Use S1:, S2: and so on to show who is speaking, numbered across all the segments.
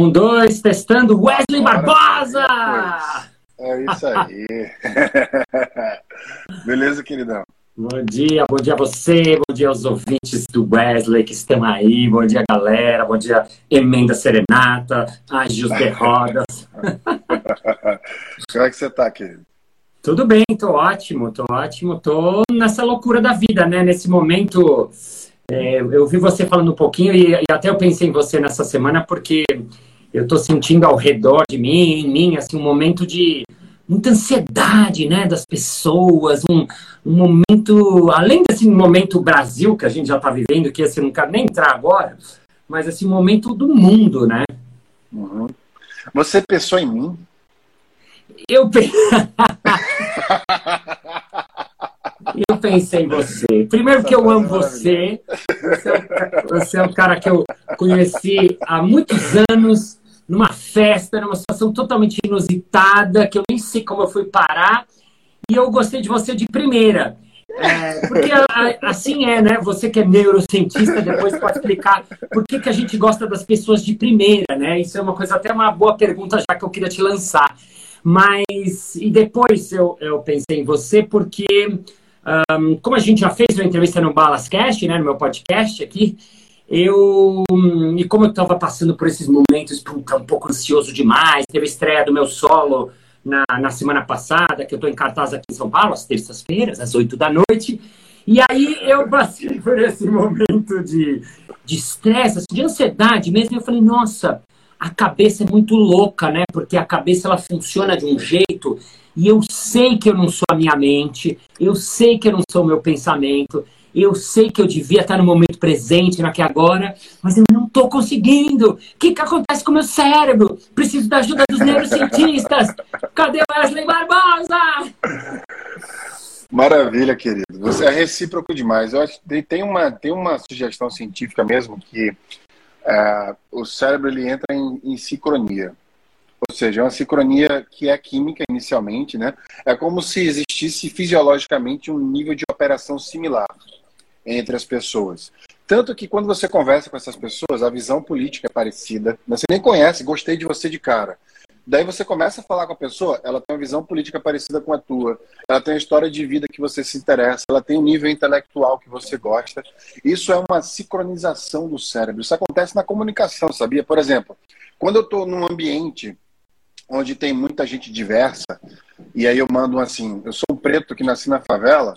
S1: Um, dois, testando. Wesley Barbosa!
S2: É isso aí. Beleza, queridão?
S1: Bom dia, bom dia a você, bom dia aos ouvintes do Wesley que estão aí, bom dia galera, bom dia Emenda Serenata, Anjos de Rodas.
S2: Como é que você tá, querido?
S1: Tudo bem, tô ótimo, tô ótimo, tô nessa loucura da vida, né? Nesse momento, é, eu vi você falando um pouquinho e, e, até eu pensei em você nessa semana porque eu tô sentindo ao redor de mim, em mim, assim, um momento de muita ansiedade, né, das pessoas, um, um momento, além desse momento Brasil que a gente já está vivendo, que você não quer nem entrar agora, mas esse momento do mundo, né?
S2: Uhum. Você pensou em mim?
S1: Eu Eu pensei em você. Primeiro que eu amo você. Você é, você é um cara que eu conheci há muitos anos, numa festa, numa situação totalmente inusitada, que eu nem sei como eu fui parar. E eu gostei de você de primeira. É, porque assim é, né? Você que é neurocientista, depois pode explicar por que, que a gente gosta das pessoas de primeira, né? Isso é uma coisa, até uma boa pergunta já que eu queria te lançar. Mas, e depois eu, eu pensei em você porque, um, como a gente já fez uma entrevista no Balascast, né, no meu podcast aqui, eu, e como eu estava passando por esses momentos, puta, um pouco ansioso demais, teve a estreia do meu solo na, na semana passada, que eu estou em cartaz aqui em São Paulo, às terças-feiras, às oito da noite, e aí eu passei por esse momento de estresse, de, assim, de ansiedade mesmo, e eu falei, nossa, a cabeça é muito louca, né? Porque a cabeça ela funciona de um jeito e eu sei que eu não sou a minha mente, eu sei que eu não sou o meu pensamento, eu sei que eu devia estar no momento presente, aqui agora, mas eu não estou conseguindo. O que, que acontece com o meu cérebro? Preciso da ajuda dos neurocientistas. Cadê Wesley Barbosa?
S2: Maravilha, querido. Você é recíproco demais. Eu acho que tem uma, tem uma sugestão científica mesmo que é, o cérebro ele entra em, em, sincronia. Ou seja, é uma sincronia que é química inicialmente, né? É como se existisse fisiologicamente um nível de operação similar entre as pessoas. Tanto que quando você conversa com essas pessoas, a visão política é parecida. Você nem conhece, gostei de você de cara. Daí você começa a falar com a pessoa, ela tem uma visão política parecida com a tua, ela tem a história de vida que você se interessa, ela tem um nível intelectual que você gosta. Isso é uma sincronização do cérebro. Isso acontece na comunicação, sabia? Por exemplo, quando eu estou num ambiente onde tem muita gente diversa, e aí eu mando assim, eu sou um preto que nasci na favela,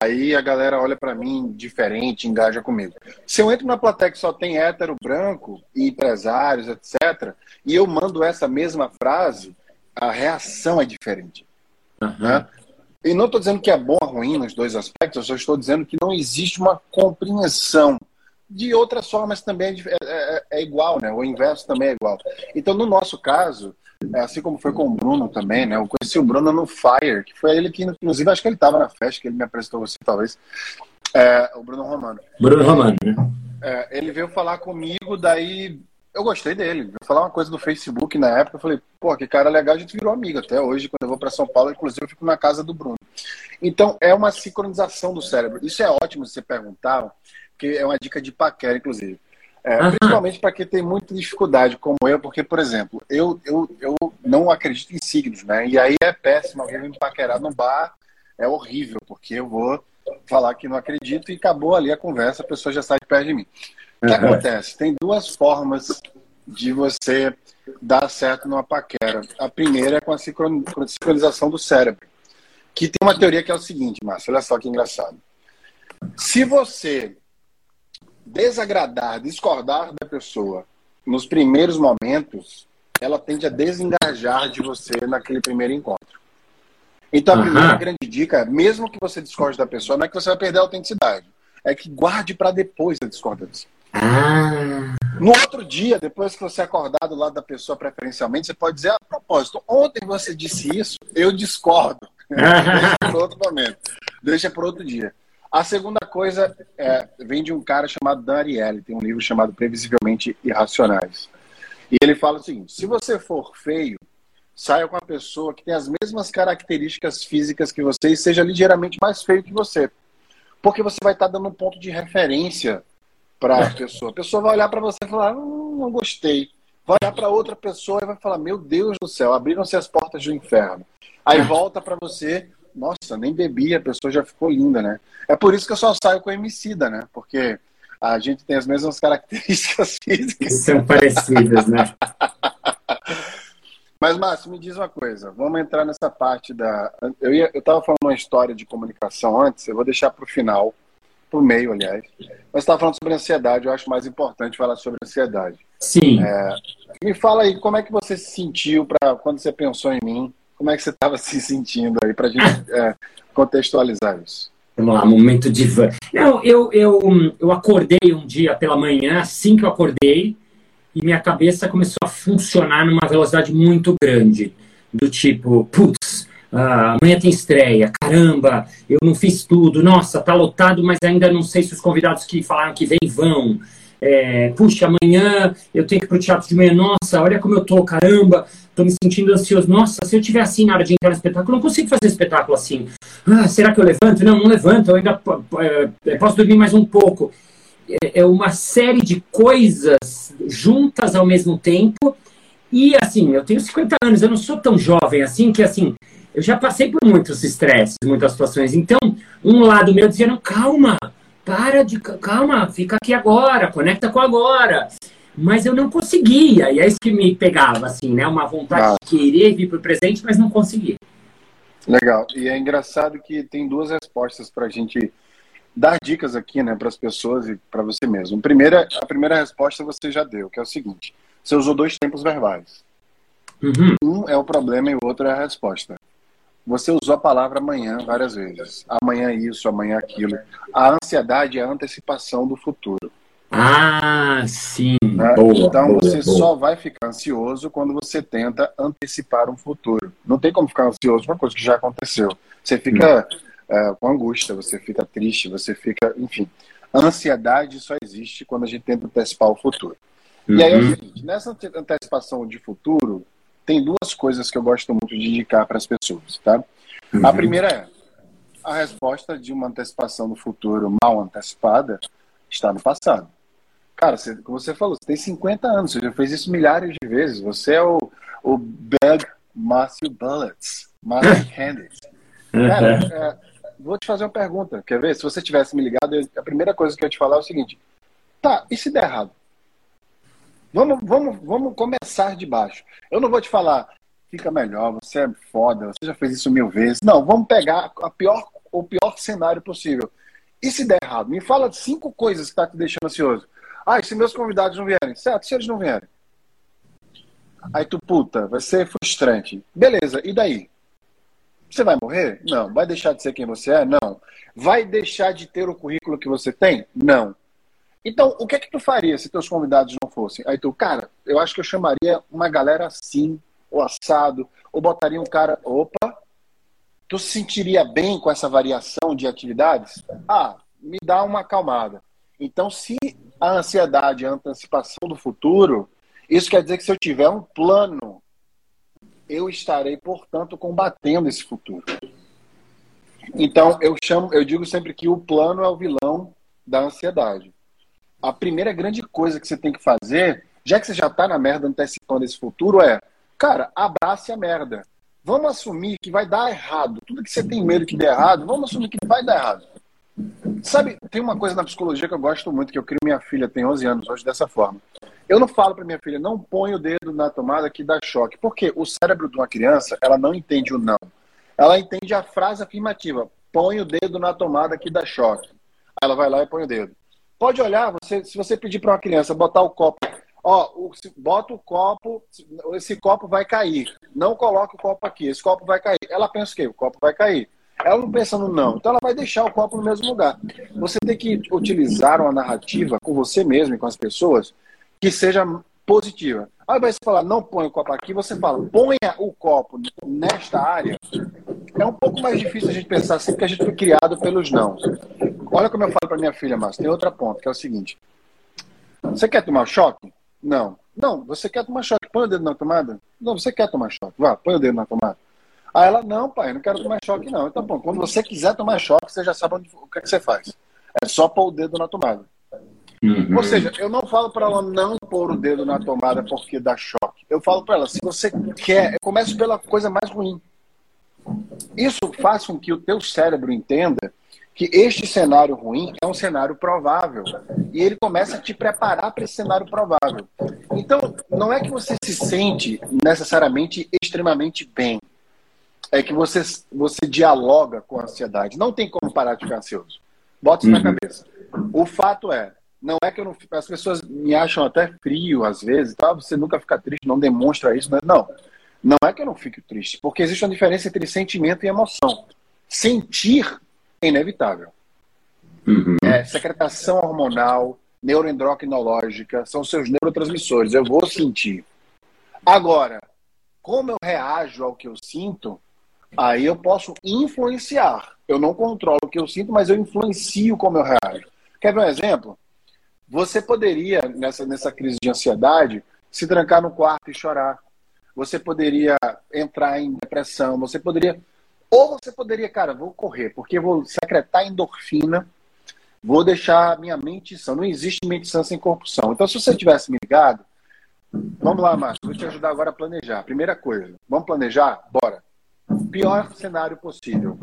S2: Aí a galera olha para mim diferente, engaja comigo. Se eu entro na plateia que só tem hétero branco e empresários, etc., e eu mando essa mesma frase, a reação é diferente. Uhum. Né? E não estou dizendo que é bom ou ruim nos dois aspectos, eu só estou dizendo que não existe uma compreensão. De outras formas também é, é, é, é igual, né? O inverso também é igual. Então, no nosso caso, assim como foi com o Bruno também, né? Eu conheci o Bruno no Fire, que foi ele que, inclusive, acho que ele estava na festa, que ele me apresentou você, talvez. É, o Bruno Romano.
S1: Bruno Romano, né?
S2: É, ele veio falar comigo, daí eu gostei dele. Veio falar uma coisa do Facebook na época, eu falei, pô, que cara legal, a gente virou amigo até hoje, quando eu vou para São Paulo, inclusive eu fico na casa do Bruno. Então, é uma sincronização do cérebro. Isso é ótimo você perguntar, porque é uma dica de paquera, inclusive. É, uhum. Principalmente para quem tem muita dificuldade, como eu, porque, por exemplo, eu, eu, eu não acredito em signos, né? E aí é péssimo alguém me paquerar no bar, é horrível, porque eu vou falar que não acredito e acabou ali a conversa, a pessoa já sai de perto de mim. O que uhum. acontece? Tem duas formas de você dar certo numa paquera. A primeira é com a sincronização do cérebro, que tem uma teoria que é o seguinte, Márcio, olha só que engraçado. Se você desagradar, discordar da pessoa nos primeiros momentos, ela tende a desengajar de você naquele primeiro encontro. Então, a uhum. primeira grande dica, mesmo que você discorde da pessoa, não é que você vai perder a autenticidade, é que guarde para depois a discordância. Ah. No outro dia, depois que você acordar do lado da pessoa preferencialmente, você pode dizer, a propósito, ontem você disse isso, eu discordo. Deixa para outro momento. Deixa para outro dia. A segunda coisa é, vem de um cara chamado Dan Ariely, tem um livro chamado Previsivelmente Irracionais. E ele fala o seguinte: se você for feio, saia com uma pessoa que tem as mesmas características físicas que você e seja ligeiramente mais feio que você. Porque você vai estar dando um ponto de referência para a pessoa. A pessoa vai olhar para você e falar: hum, não gostei. vai olhar para outra pessoa e vai falar: Meu Deus do céu, abriram-se as portas do inferno. Aí é. volta para você, nossa, nem bebi, a pessoa já ficou linda, né? É por isso que eu só saio com emicida, né? Porque a gente tem as mesmas características físicas.
S1: São parecidas, né?
S2: Mas, Márcio, me diz uma coisa. Vamos entrar nessa parte da. Eu estava falando uma história de comunicação antes. Eu vou deixar para o final, para o meio, aliás. Mas estava falando sobre ansiedade. Eu acho mais importante falar sobre ansiedade.
S1: Sim.
S2: É, me fala aí, como é que você se sentiu para quando você pensou em mim? Como é que você estava se sentindo aí para a gente é, contextualizar isso?
S1: Vamos lá, momento de. Não, eu, eu, eu acordei um dia pela manhã, assim que eu acordei, e minha cabeça começou a funcionar numa velocidade muito grande. Do tipo, putz, uh, amanhã tem estreia, caramba, eu não fiz tudo, nossa, tá lotado, mas ainda não sei se os convidados que falaram que vem vão. É, puxa, amanhã eu tenho que ir pro teatro de manhã, nossa, olha como eu tô, caramba, tô me sentindo ansioso. Nossa, se eu tiver assim na hora de entrar no espetáculo, eu não consigo fazer espetáculo assim. Ah, será que eu levanto? Não, não levanto, eu ainda é, posso dormir mais um pouco. É, é uma série de coisas juntas ao mesmo tempo. E assim, eu tenho 50 anos, eu não sou tão jovem assim que assim, eu já passei por muitos estresses, muitas situações. Então, um lado meu dizia: não, calma, para de. Calma, fica aqui agora, conecta com agora. Mas eu não conseguia, e é isso que me pegava, assim, né? Uma vontade ah. de querer vir para o presente, mas não conseguia.
S2: Legal. E é engraçado que tem duas respostas para a gente dar dicas aqui, né, para as pessoas e para você mesmo. Primeira, a primeira resposta você já deu, que é o seguinte: você usou dois tempos verbais. Uhum. Um é o problema e o outro é a resposta. Você usou a palavra amanhã várias vezes. Amanhã isso, amanhã aquilo. A ansiedade é a antecipação do futuro.
S1: Ah, sim.
S2: Né? Boa, então boa, você boa. só vai ficar ansioso quando você tenta antecipar um futuro. Não tem como ficar ansioso por uma coisa que já aconteceu. Você fica é, com angústia, você fica triste, você fica, enfim. A ansiedade só existe quando a gente tenta antecipar o futuro. Uhum. E aí é o uhum. seguinte, nessa antecipação de futuro, tem duas coisas que eu gosto muito de indicar para as pessoas, tá? Uhum. A primeira é, a resposta de uma antecipação do futuro mal antecipada está no passado. Cara, você, como você falou, você tem 50 anos, você já fez isso milhares de vezes. Você é o, o Big Matthew Bullets, Matthew Candice. Cara, é, vou te fazer uma pergunta. Quer ver? Se você tivesse me ligado, a primeira coisa que eu ia te falar é o seguinte: tá, e se der errado? Vamos, vamos, vamos começar de baixo. Eu não vou te falar, fica melhor, você é foda, você já fez isso mil vezes. Não, vamos pegar a pior, o pior cenário possível. E se der errado? Me fala cinco coisas que tá te deixando ansioso. Ah, e se meus convidados não vierem? Certo, se eles não vierem. Aí tu, puta, vai ser frustrante. Beleza, e daí? Você vai morrer? Não. Vai deixar de ser quem você é? Não. Vai deixar de ter o currículo que você tem? Não. Então, o que é que tu faria se teus convidados não fossem? Aí tu, cara, eu acho que eu chamaria uma galera assim, ou assado, ou botaria um cara, opa, tu se sentiria bem com essa variação de atividades? Ah, me dá uma acalmada. Então, se a ansiedade é a antecipação do futuro, isso quer dizer que se eu tiver um plano eu estarei, portanto, combatendo esse futuro. Então, eu chamo, eu digo sempre que o plano é o vilão da ansiedade. A primeira grande coisa que você tem que fazer, já que você já está na merda antecipando esse futuro, é, cara, abrace a merda. Vamos assumir que vai dar errado. Tudo que você tem medo que dê errado, vamos assumir que vai dar errado. Sabe, tem uma coisa na psicologia que eu gosto muito, que eu crio minha filha, tem 11 anos hoje, dessa forma. Eu não falo para minha filha, não põe o dedo na tomada que dá choque. Porque o cérebro de uma criança, ela não entende o não. Ela entende a frase afirmativa, põe o dedo na tomada que dá choque. Aí ela vai lá e põe o dedo. Pode olhar, você, se você pedir para uma criança botar o copo, ó, o, bota o copo, esse copo vai cair. Não coloque o copo aqui, esse copo vai cair. Ela pensa o quê? O copo vai cair. Ela não pensa no não. Então ela vai deixar o copo no mesmo lugar. Você tem que utilizar uma narrativa com você mesmo e com as pessoas que seja positiva. Ao invés de falar, não põe o copo aqui, você fala, ponha o copo nesta área. É um pouco mais difícil a gente pensar assim, porque a gente foi criado pelos não. Olha como eu falo para minha filha, Márcio, tem outra ponta, que é o seguinte. Você quer tomar choque? Não. Não, você quer tomar choque, põe o dedo na tomada? Não, você quer tomar choque, vá, põe o dedo na tomada. Aí ela, não, pai, eu não quero tomar choque, não. Então, bom, quando você quiser tomar choque, você já sabe onde, o que, é que você faz. É só pôr o dedo na tomada. Uhum. Ou seja, eu não falo para ela não pôr o dedo na tomada porque dá choque. Eu falo para ela, se você quer, eu começo pela coisa mais ruim. Isso faz com que o teu cérebro entenda que este cenário ruim é um cenário provável. E ele começa a te preparar para esse cenário provável. Então, não é que você se sente necessariamente extremamente bem. É que você, você dialoga com a ansiedade. Não tem como parar de ficar ansioso. Bota isso uhum. na cabeça. O fato é, não é que eu não. As pessoas me acham até frio às vezes, tá? Você nunca fica triste, não demonstra isso. Né? Não. Não é que eu não fique triste, porque existe uma diferença entre sentimento e emoção. Sentir é inevitável. Uhum. É, secretação hormonal, neuroendocrinológica, são seus neurotransmissores. Eu vou sentir. Agora, como eu reajo ao que eu sinto, aí eu posso influenciar. Eu não controlo o que eu sinto, mas eu influencio como eu reajo. Quer ver um exemplo? Você poderia, nessa, nessa crise de ansiedade, se trancar no quarto e chorar. Você poderia entrar em depressão. Você poderia ou você poderia, cara, vou correr, porque vou secretar endorfina, vou deixar minha mente sã. Não existe mente sã sem corpo são. Então, se você tivesse me ligado, vamos lá, Márcio, vou te ajudar agora a planejar. Primeira coisa, vamos planejar? Bora. Pior cenário possível.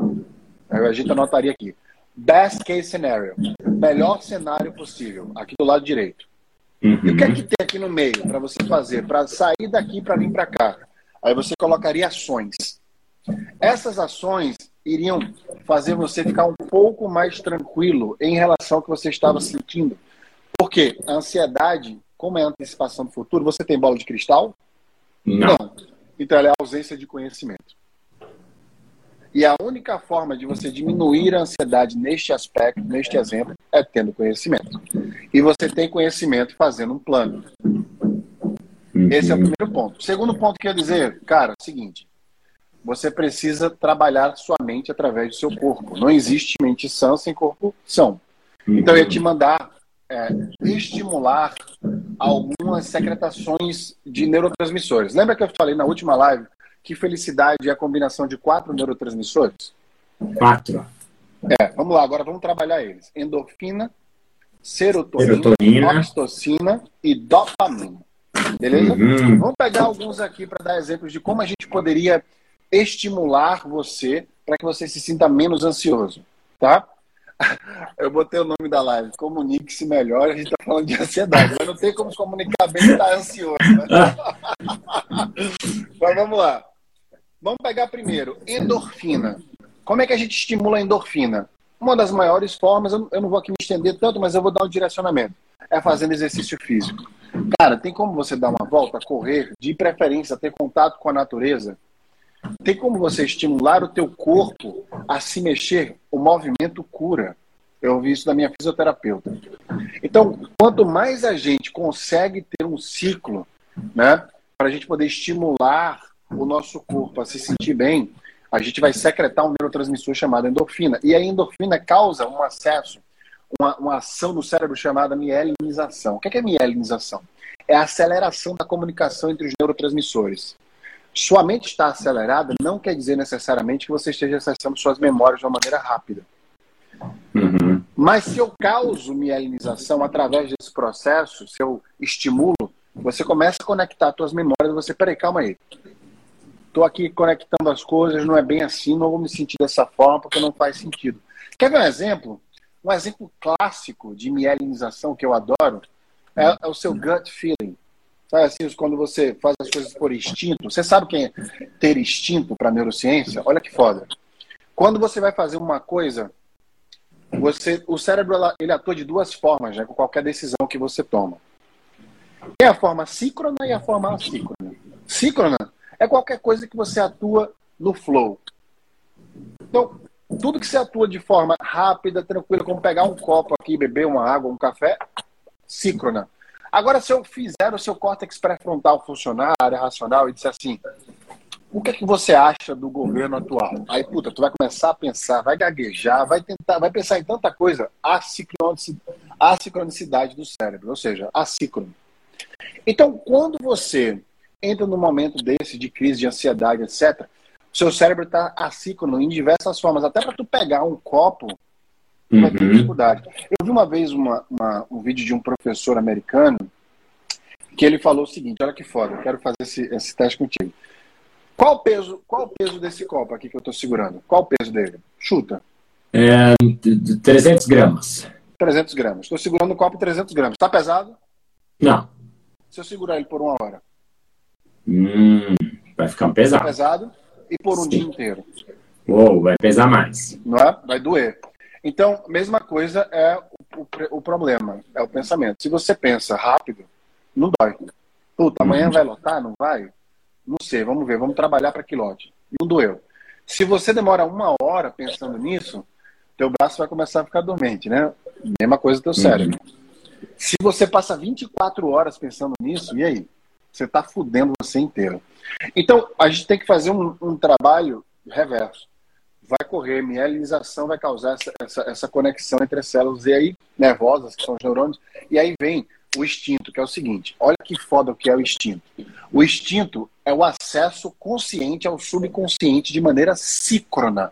S2: A gente anotaria aqui. Best case scenario. Melhor cenário possível. Aqui do lado direito. Uhum. E o que é que tem aqui no meio para você fazer? Para sair daqui para vir para cá. Aí você colocaria ações. Essas ações iriam fazer você ficar um pouco mais tranquilo em relação ao que você estava sentindo. Porque a ansiedade, como é a antecipação do futuro, você tem bola de cristal? Não. Não. Então ela é a ausência de conhecimento. E a única forma de você diminuir a ansiedade neste aspecto, neste exemplo, é tendo conhecimento. E você tem conhecimento fazendo um plano. Esse é o uhum. primeiro ponto. Segundo ponto que eu ia dizer, cara, é o seguinte: você precisa trabalhar sua mente através do seu corpo. Não existe mente sã sem corpo são. Então eu ia te mandar é, estimular algumas secretações de neurotransmissores. Lembra que eu falei na última live que felicidade é a combinação de quatro neurotransmissores?
S1: Quatro.
S2: É, vamos lá, agora vamos trabalhar eles. Endorfina, serotonina, serotonina. oxitocina e dopamina. Beleza? Uhum. Vamos pegar alguns aqui para dar exemplos de como a gente poderia estimular você para que você se sinta menos ansioso, tá? Eu botei o nome da live, comunique-se melhor, a gente está falando de ansiedade, mas não tem como se comunicar bem e estar tá ansioso. Né? mas vamos lá. Vamos pegar primeiro, endorfina. Como é que a gente estimula a endorfina? Uma das maiores formas, eu não vou aqui me estender tanto, mas eu vou dar um direcionamento. É fazendo exercício físico. Cara, tem como você dar uma volta, correr, de preferência, ter contato com a natureza? Tem como você estimular o teu corpo a se mexer? O movimento cura. Eu ouvi isso da minha fisioterapeuta. Então, quanto mais a gente consegue ter um ciclo, né, para a gente poder estimular o nosso corpo a se sentir bem, a gente vai secretar um neurotransmissor chamado endorfina. E a endorfina causa um acesso, uma, uma ação no cérebro chamada mielinização. O que é, é mielinização? É a aceleração da comunicação entre os neurotransmissores. Sua mente está acelerada não quer dizer necessariamente que você esteja acessando suas memórias de uma maneira rápida. Uhum. Mas se eu causo mielinização através desse processo, se eu estimulo, você começa a conectar suas memórias, você, peraí, calma aí. Estou aqui conectando as coisas, não é bem assim, não vou me sentir dessa forma porque não faz sentido. Quer ver um exemplo? Um exemplo clássico de mielinização que eu adoro é, é o seu gut feeling. Sabe assim, quando você faz as coisas por instinto, você sabe quem é ter instinto para neurociência? Olha que foda. Quando você vai fazer uma coisa, você, o cérebro ele atua de duas formas, né, com qualquer decisão que você toma. É a forma síncrona e a forma assíncrona. Síncrona é qualquer coisa que você atua no flow. Então, tudo que você atua de forma rápida, tranquila, como pegar um copo aqui, beber uma água, um café, síncrona. Agora, se eu fizer o seu córtex pré-frontal funcionar, área racional, e disser assim, o que é que você acha do governo atual? Aí, puta, tu vai começar a pensar, vai gaguejar, vai tentar, vai pensar em tanta coisa, a sincronicidade do cérebro, ou seja, assíncrono. Então, quando você entra num momento desse de crise de ansiedade, etc., seu cérebro está assíncrono em diversas formas. Até para tu pegar um copo uhum. vai ter uhum. dificuldade. Eu vi uma vez uma, uma, um vídeo de um professor americano que ele falou o seguinte: olha que foda, eu quero fazer esse, esse teste contigo. Qual o peso, qual o peso desse copo aqui que eu estou segurando? Qual o peso dele? Chuta.
S1: É, 300 gramas.
S2: 300 gramas. Estou segurando o copo 300 gramas. Está pesado?
S1: Não.
S2: Se eu segurar ele por uma hora?
S1: Hum, vai ficar pesado.
S2: Tá pesado e por um Sim. dia inteiro.
S1: Uou, vai pesar mais.
S2: Não é? Vai doer. Então, mesma coisa é o, o, o problema, é o pensamento. Se você pensa rápido, não dói. Puta, amanhã uhum. vai lotar? Não vai? Não sei, vamos ver, vamos trabalhar para que lote. Não doeu. Se você demora uma hora pensando nisso, teu braço vai começar a ficar dormente, né? Mesma coisa do teu cérebro. Uhum. Se você passa 24 horas pensando nisso, e aí? Você está fudendo você inteiro. Então, a gente tem que fazer um, um trabalho reverso. Vai correr, mielinização vai causar essa, essa, essa, conexão entre as células e aí nervosas, que são os neurônios, e aí vem o instinto, que é o seguinte: olha que foda o que é o instinto. O instinto é o acesso consciente ao subconsciente de maneira síncrona.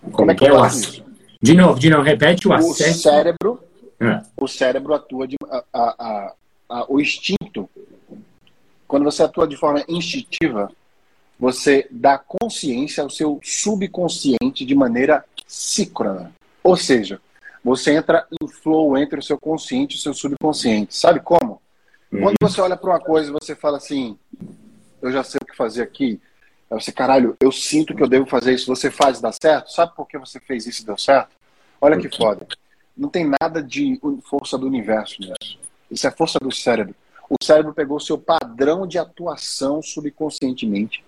S1: Como, Como é que é o acesso? De novo, de novo, repete o, o acesso.
S2: O cérebro, é. o cérebro atua de. A, a, a, o instinto quando você atua de forma instintiva, você dá consciência ao seu subconsciente de maneira síncrona. Ou seja, você entra em flow entre o seu consciente e o seu subconsciente. Sabe como? Uhum. Quando você olha para uma coisa e você fala assim, eu já sei o que fazer aqui. Aí você, caralho, eu sinto que eu devo fazer isso. Você faz e dá certo? Sabe por que você fez isso e deu certo? Olha que foda. Não tem nada de força do universo nisso. Isso é força do cérebro. O cérebro pegou o seu padrão de atuação subconscientemente,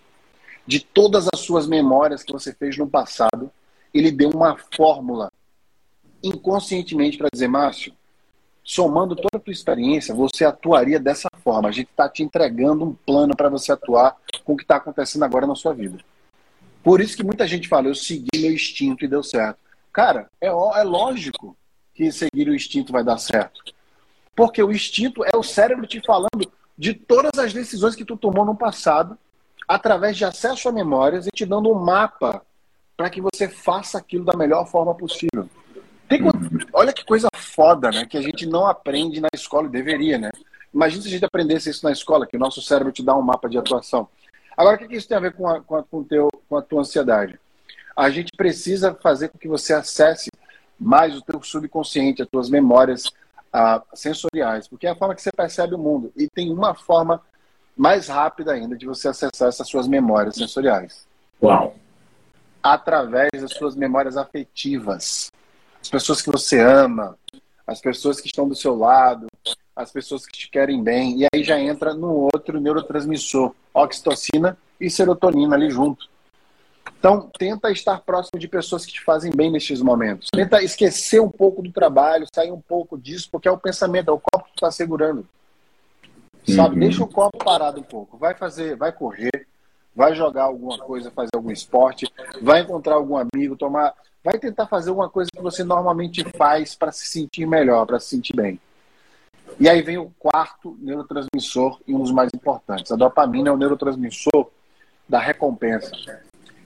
S2: de todas as suas memórias que você fez no passado, ele deu uma fórmula inconscientemente para dizer, Márcio, somando toda a tua experiência, você atuaria dessa forma. A gente está te entregando um plano para você atuar com o que está acontecendo agora na sua vida. Por isso que muita gente fala, eu segui meu instinto e deu certo. Cara, é, é lógico que seguir o instinto vai dar certo. Porque o instinto é o cérebro te falando de todas as decisões que tu tomou no passado, através de acesso a memórias e te dando um mapa para que você faça aquilo da melhor forma possível. Tem, olha que coisa foda, né? Que a gente não aprende na escola, deveria, né? Imagina se a gente aprendesse isso na escola, que o nosso cérebro te dá um mapa de atuação. Agora, o que isso tem a ver com a, com a, com teu, com a tua ansiedade? A gente precisa fazer com que você acesse mais o teu subconsciente, as tuas memórias, uh, sensoriais, porque é a forma que você percebe o mundo. E tem uma forma mais rápida ainda de você acessar essas suas memórias sensoriais.
S1: Uau!
S2: Através das suas memórias afetivas. As pessoas que você ama, as pessoas que estão do seu lado, as pessoas que te querem bem. E aí já entra no outro neurotransmissor, oxitocina e serotonina ali junto. Então, tenta estar próximo de pessoas que te fazem bem nestes momentos. Tenta esquecer um pouco do trabalho, sair um pouco disso, porque é o pensamento, é o copo que está segurando. Sabe? Uhum. Deixa o copo parado um pouco. Vai fazer, vai correr, vai jogar alguma coisa, fazer algum esporte, vai encontrar algum amigo, tomar. Vai tentar fazer alguma coisa que você normalmente faz para se sentir melhor, para se sentir bem. E aí vem o quarto neurotransmissor e um dos mais importantes. A dopamina é o neurotransmissor da recompensa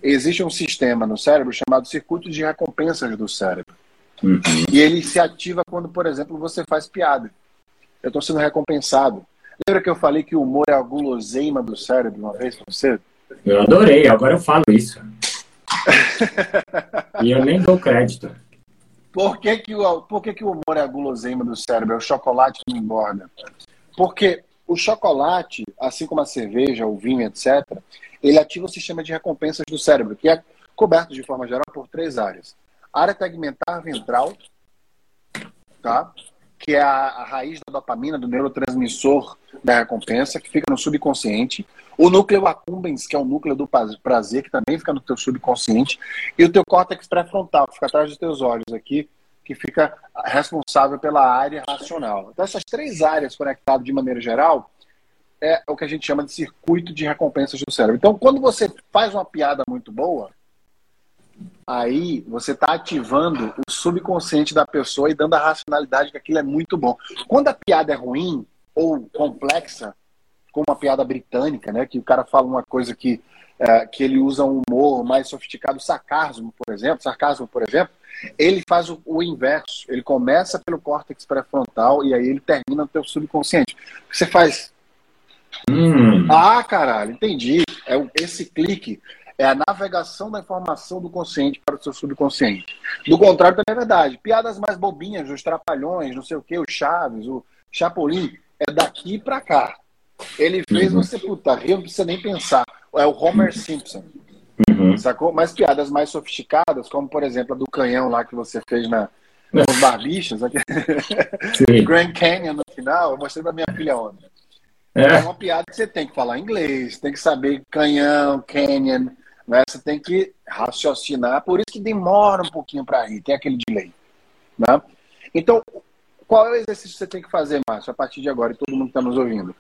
S2: existe um sistema no cérebro chamado circuito de recompensas do cérebro. Uhum. E ele se ativa quando, por exemplo, você faz piada. Eu estou sendo recompensado. Lembra que eu falei que o humor é a guloseima do cérebro uma vez para você?
S1: Eu adorei, agora eu falo isso. e eu nem dou crédito.
S2: Por que, que, o, por que, que o humor é a guloseima do cérebro? É o chocolate que não engorda. Porque o chocolate, assim como a cerveja, o vinho, etc., ele ativa o sistema de recompensas do cérebro, que é coberto de forma geral por três áreas. A área tegmentar ventral, tá? Que é a, a, raiz da dopamina, do neurotransmissor da recompensa, que fica no subconsciente. O núcleo accumbens, que é o núcleo do prazer, que também fica no teu subconsciente. E o teu córtex pré-frontal, que fica atrás dos teus olhos aqui, que fica responsável pela área racional. Então, essas três áreas conectadas de maneira geral, é o que a gente chama de circuito de recompensas do cérebro. Então, quando você faz uma piada muito boa, aí você está ativando o subconsciente da pessoa e dando a racionalidade que aquilo é muito bom. Quando a piada é ruim ou complexa, como uma piada britânica, né? Que o cara fala uma coisa que, é, que ele usa um humor mais sofisticado, sarcasmo, por exemplo, sarcasmo, por exemplo, ele faz o, o inverso. Ele começa pelo córtex pré-frontal e aí ele termina no teu subconsciente. Você faz. Hum. Ah, caralho, entendi. É esse clique é a navegação da informação do consciente para o seu subconsciente. Do contrário, também é verdade. Piadas mais bobinhas, os trapalhões, não sei o que, o Chaves, o Chapolin, é daqui para cá. Ele fez uhum. você, puta, rir, não precisa nem pensar. É o Homer Simpson. Uhum. Sacou? Mas piadas mais sofisticadas, como por exemplo a do canhão lá que você fez na, nos barbichos, Grand Canyon no final, eu mostrei pra minha filha ontem. É. é uma piada que você tem que falar inglês, tem que saber canhão, canyon, né? Você tem que raciocinar, por isso que demora um pouquinho para rir, tem aquele delay. Né? Então, qual é o exercício que você tem que fazer, Márcio, a partir de agora, e todo mundo que está nos ouvindo?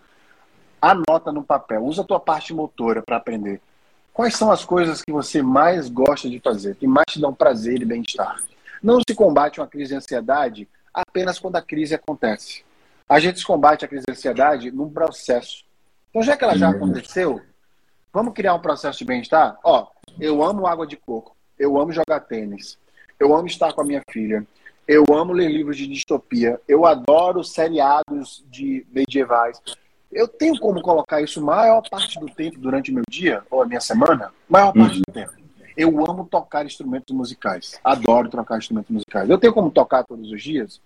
S2: Anota no papel, usa a tua parte motora para aprender. Quais são as coisas que você mais gosta de fazer, que mais te dão prazer e bem-estar? Não se combate uma crise de ansiedade apenas quando a crise acontece. A gente combate a crise de ansiedade num processo. Então, já que ela já aconteceu, Vamos criar um processo de bem-estar? Ó, eu amo água de coco, eu amo jogar tênis, eu amo estar com a minha filha, eu amo ler livros de distopia, eu adoro seriados de medievais. Eu tenho como colocar isso maior parte do tempo durante o meu dia ou a minha semana? Maior parte uhum. do tempo. Eu amo tocar instrumentos musicais. Adoro tocar instrumentos musicais. Eu tenho como tocar todos os dias?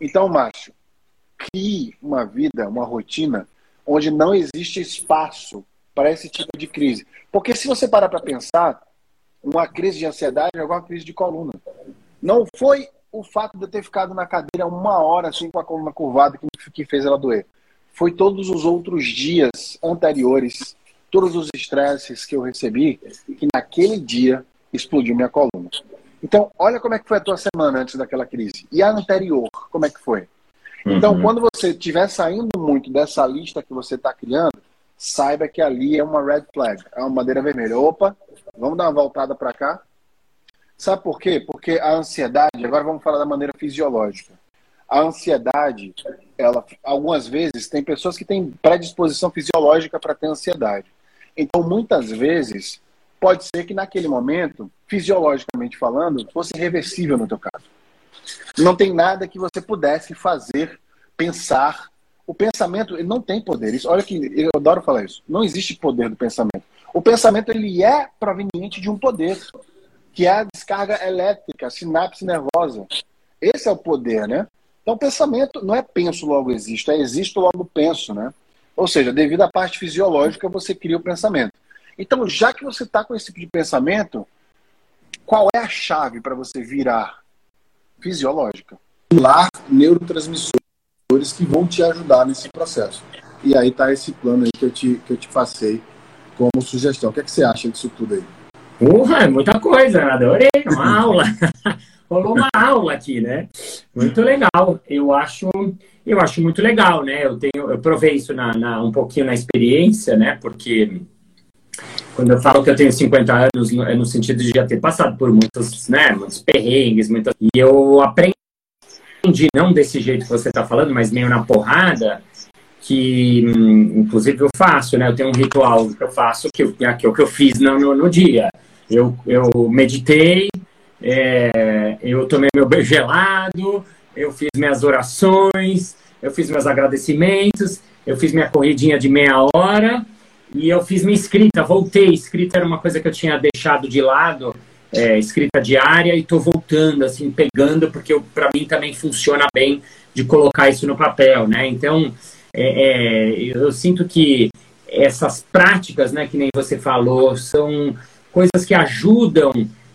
S2: Então, macho, crie uma vida, uma rotina onde não existe espaço para esse tipo de crise. Porque se você parar para pensar, uma crise de ansiedade é igual uma crise de coluna. Não foi o fato de eu ter ficado na cadeira uma hora assim com a coluna curvada que, que fez ela doer. Foi todos os outros dias anteriores, todos os estresses que eu recebi, que naquele dia explodiu minha coluna. Então, olha como é que foi a tua semana antes daquela crise. E a anterior, como é que foi? Então, uhum. quando você estiver saindo muito dessa lista que você está criando, saiba que ali é uma red flag, é uma bandeira vermelha. Opa, vamos dar uma voltada para cá. Sabe por quê? Porque a ansiedade, agora vamos falar da maneira fisiológica. A ansiedade, ela, algumas vezes, tem pessoas que têm predisposição fisiológica para ter ansiedade. Então, muitas vezes, pode ser que naquele momento, fisiologicamente falando, fosse reversível no teu caso. Não tem nada que você pudesse fazer, pensar, o pensamento ele não tem poder. Isso, olha que eu adoro falar isso. Não existe poder do pensamento. O pensamento ele é proveniente de um poder, que é a descarga elétrica, a sinapse nervosa. Esse é o poder, né? Então, pensamento não é penso logo existo, é existo logo penso, né? Ou seja, devido à parte fisiológica, você cria o pensamento. Então, já que você está com esse tipo de pensamento, qual é a chave para você virar fisiológica? Lá, neurotransmissor que vão te ajudar nesse processo. E aí está esse plano aí que eu te, que eu te passei como sugestão. O que, é que você acha disso tudo aí?
S1: Porra, é muita coisa, adorei, uma aula. Rolou uma aula aqui, né? Muito legal. Eu acho, eu acho muito legal, né? Eu tenho, eu provei isso na, na, um pouquinho na experiência, né? Porque quando eu falo que eu tenho 50 anos, é no sentido de já ter passado por muitos, né, muitos perrengues, muitas... e eu aprendi entendi, não desse jeito que você está falando, mas meio na porrada, que hum, inclusive eu faço, né? Eu tenho um ritual que eu faço, que, que é o que eu fiz no, no, dia. Eu, eu meditei, é, eu tomei meu beijo gelado, eu fiz minhas orações, eu fiz meus agradecimentos, eu fiz minha corridinha de meia hora e eu fiz minha escrita, voltei. Escrita era uma coisa que eu tinha deixado de lado é, escrita diária e estou voltando, assim, pegando, porque para mim também funciona bem de colocar isso no papel, né? Então, é, é, eu sinto que essas práticas, né, que nem você falou, são coisas que ajudam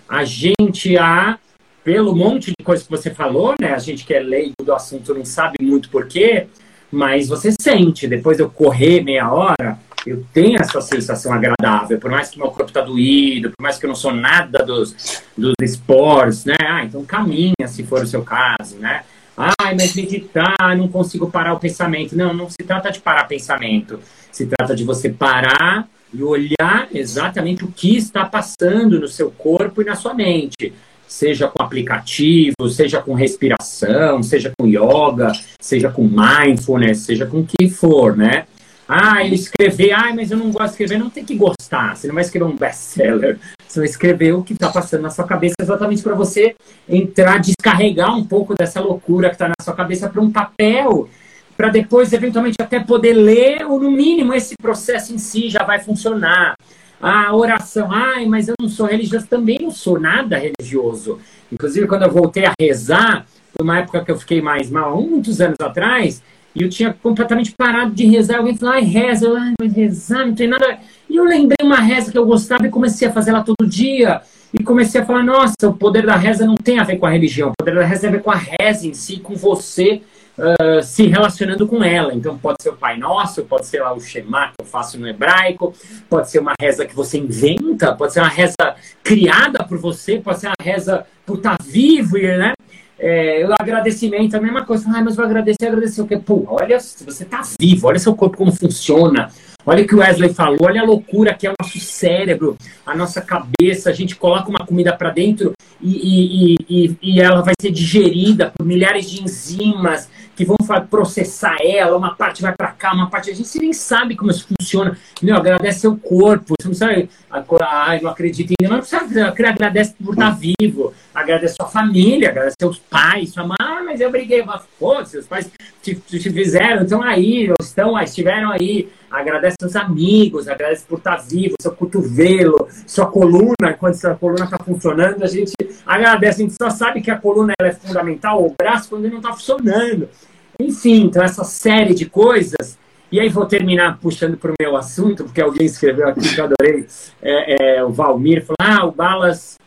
S1: a gente a, pelo monte de coisas que você falou, né? A gente que é leigo do assunto não sabe muito porquê, mas você sente, depois de eu correr meia hora, eu tenho essa sensação agradável, por mais que meu corpo está doído, por mais que eu não sou nada dos, dos esportes, né? Ah, então caminha se for o seu caso, né? Ai, mas meditar, não consigo parar o pensamento. Não, não se trata de parar pensamento. Se trata de você parar e olhar exatamente o que está passando no seu corpo e na sua mente. Seja com aplicativo, seja com respiração, seja com yoga, seja com mindfulness, seja com o que for, né? Ah, ele escrever, ah, mas eu não gosto de escrever, não tem que gostar. Você não vai escrever um best-seller. Você vai escrever o que está passando na sua cabeça exatamente para você entrar, descarregar um pouco dessa loucura que está na sua cabeça para um papel, para depois, eventualmente, até poder ler, ou no mínimo, esse processo em si já vai funcionar. A oração, ai, mas eu não sou religioso, também não sou nada religioso. Inclusive, quando eu voltei a rezar, foi uma época que eu fiquei mais mal, muitos anos atrás, e eu tinha completamente parado de rezar. Alguém falou, ai, reza. Eu, ai, mas rezar não tem nada. E eu lembrei uma reza que eu gostava e comecei a fazer ela todo dia. E comecei a falar, nossa, o poder da reza não tem a ver com a religião. O poder da reza tem a ver com a reza em si, com você uh, se relacionando com ela. Então pode ser o Pai Nosso, pode ser lá o Shema que eu faço no hebraico, pode ser uma reza que você inventa, pode ser uma reza criada por você, pode ser uma reza por estar vivo, né? É, o agradecimento a mesma coisa. Ah, mas vou agradecer, agradecer o quê? Pô, olha, você tá vivo, olha seu corpo como funciona. Olha o que o Wesley falou, olha a loucura que é o nosso cérebro, a nossa cabeça. A gente coloca uma comida para dentro e, e, e, e, ela vai ser digerida por milhares de enzimas que vão processar ela. Uma parte vai para cá, uma parte. A gente nem sabe como isso funciona. Meu, agradece seu corpo. Você não sabe. Ah, não acredito mas não precisa. Agradece por estar vivo. Agradece sua família, agradece seus pais, sua mãe. Ah, mas eu briguei. Mas, pô, seus pais te, te fizeram, estão aí, estão, estiveram aí agradece seus amigos, agradece por estar vivo, seu cotovelo, sua coluna, quando sua coluna está funcionando, a gente agradece. A gente só sabe que a coluna é fundamental, o braço, quando ele não está funcionando. Enfim, então essa série de coisas. E aí vou terminar puxando para o meu assunto, porque alguém escreveu aqui que eu adorei, é, é, o Valmir, falou, ah, o Balas,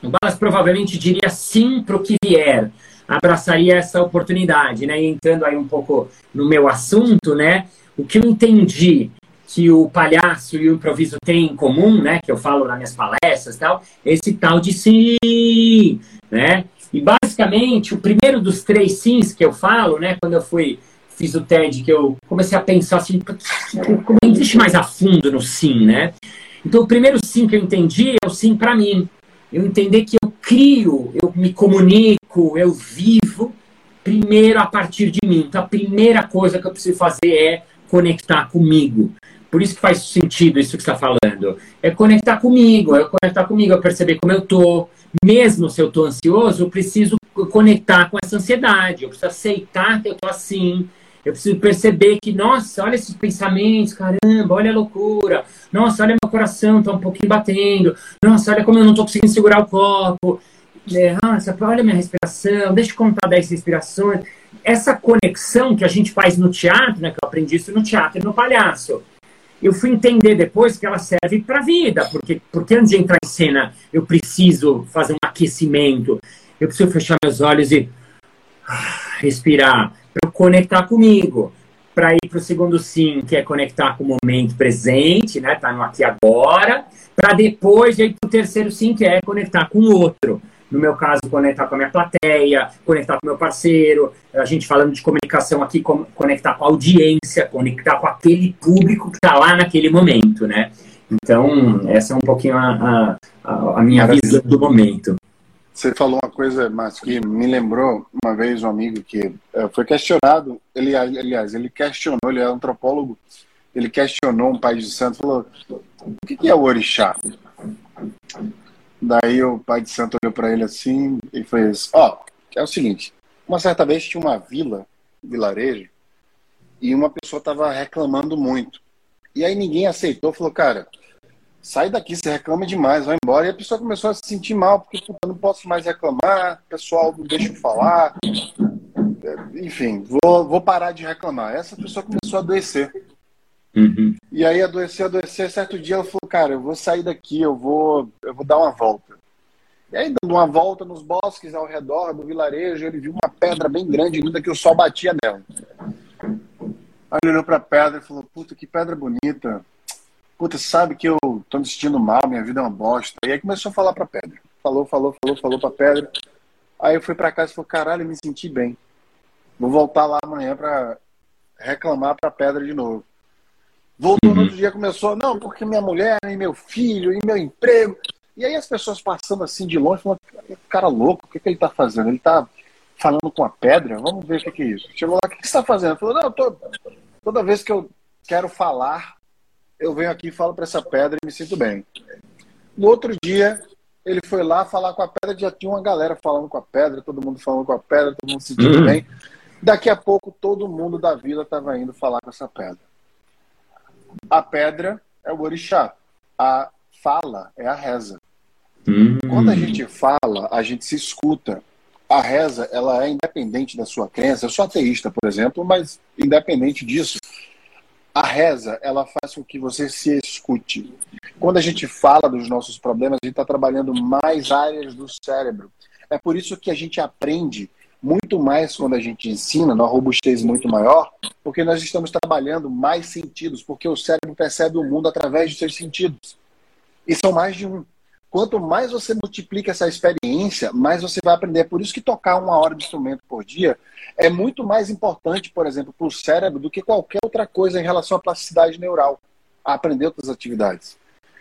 S1: o Balas provavelmente diria sim para o que vier, abraçaria essa oportunidade, né? E entrando aí um pouco no meu assunto, né? O que eu entendi que o palhaço e o improviso têm em comum, né, que eu falo nas minhas palestras tal, esse tal de sim, né? E basicamente, o primeiro dos três sims que eu falo, né, quando eu fui fiz o TED, que eu comecei a pensar assim, como existe mais a fundo no sim, né? Então, o primeiro sim que eu entendi é o sim para mim. Eu entender que eu crio, eu me comunico, eu vivo primeiro a partir de mim. Então, a primeira coisa que eu preciso fazer é conectar comigo. Por isso que faz sentido isso que está falando. É conectar comigo, é conectar comigo, é perceber como eu tô. Mesmo se eu estou ansioso, eu preciso conectar com essa ansiedade. Eu preciso aceitar que eu estou assim. Eu preciso perceber que, nossa, olha esses pensamentos, caramba, olha a loucura. Nossa, olha meu coração, está um pouquinho batendo. Nossa, olha como eu não estou conseguindo segurar o copo. É, nossa, olha minha respiração, deixa eu contar 10 respirações essa conexão que a gente faz no teatro, né, que eu aprendi isso no teatro e no palhaço, eu fui entender depois que ela serve para a vida, porque, porque antes de entrar em cena eu preciso fazer um aquecimento, eu preciso fechar meus olhos e ah, respirar, para conectar comigo, para ir para o segundo sim, que é conectar com o momento presente, né, tá no aqui agora, para depois ir para o terceiro sim, que é conectar com o outro no meu caso, conectar com a minha plateia, conectar com o meu parceiro, a gente falando de comunicação aqui, conectar com a audiência, conectar com aquele público que está lá naquele momento, né? Então, essa é um pouquinho a, a, a minha visão do momento.
S2: Você falou uma coisa, mas que me lembrou uma vez um amigo que eh, foi questionado, ele, aliás, ele questionou, ele é antropólogo, ele questionou um pai de santo, falou, o que é o orixá? Daí o pai de santo olhou para ele assim e fez: Ó, oh, é o seguinte. Uma certa vez tinha uma vila, vilarejo, e uma pessoa estava reclamando muito. E aí ninguém aceitou, falou: Cara, sai daqui, você reclama demais, vai embora. E a pessoa começou a se sentir mal, porque eu não posso mais reclamar, pessoal não deixa eu falar. Enfim, vou, vou parar de reclamar. Essa pessoa começou a adoecer. Uhum. E aí adoeceu, adoeceu. Certo dia ela falou, cara, eu vou sair daqui, eu vou, eu vou dar uma volta. E aí, dando uma volta nos bosques ao redor do vilarejo, ele viu uma pedra bem grande, linda, que o sol batia nela. Aí ele olhou pra pedra e falou, puta, que pedra bonita. Puta, sabe que eu tô me sentindo mal, minha vida é uma bosta. E aí começou a falar pra pedra. Falou, falou, falou, falou pra pedra. Aí eu fui pra casa e falei, caralho, eu me senti bem. Vou voltar lá amanhã pra reclamar pra pedra de novo. Voltou uhum. no outro dia, começou, não, porque minha mulher, e meu filho, e meu emprego. E aí as pessoas passando assim de longe, falando, cara louco, o que, que ele está fazendo? Ele está falando com a pedra? Vamos ver o que, que é isso. Chegou lá, o que, que você está fazendo? Falou, não, tô, toda vez que eu quero falar, eu venho aqui, falo para essa pedra e me sinto bem. No outro dia, ele foi lá falar com a pedra, já tinha uma galera falando com a pedra, todo mundo falando com a pedra, todo mundo se sentindo uhum. bem. Daqui a pouco, todo mundo da vila estava indo falar com essa pedra. A pedra é o orixá. A fala é a reza. Uhum. Quando a gente fala, a gente se escuta. A reza, ela é independente da sua crença. Eu sou ateísta, por exemplo, mas independente disso, a reza, ela faz com que você se escute. Quando a gente fala dos nossos problemas, a gente está trabalhando mais áreas do cérebro. É por isso que a gente aprende muito mais quando a gente ensina, numa robustez muito maior, porque nós estamos trabalhando mais sentidos, porque o cérebro percebe o mundo através de seus sentidos. E são mais de um. Quanto mais você multiplica essa experiência, mais você vai aprender. Por isso que tocar uma hora de instrumento por dia é muito mais importante, por exemplo, para o cérebro do que qualquer outra coisa em relação à plasticidade neural, a aprender outras atividades.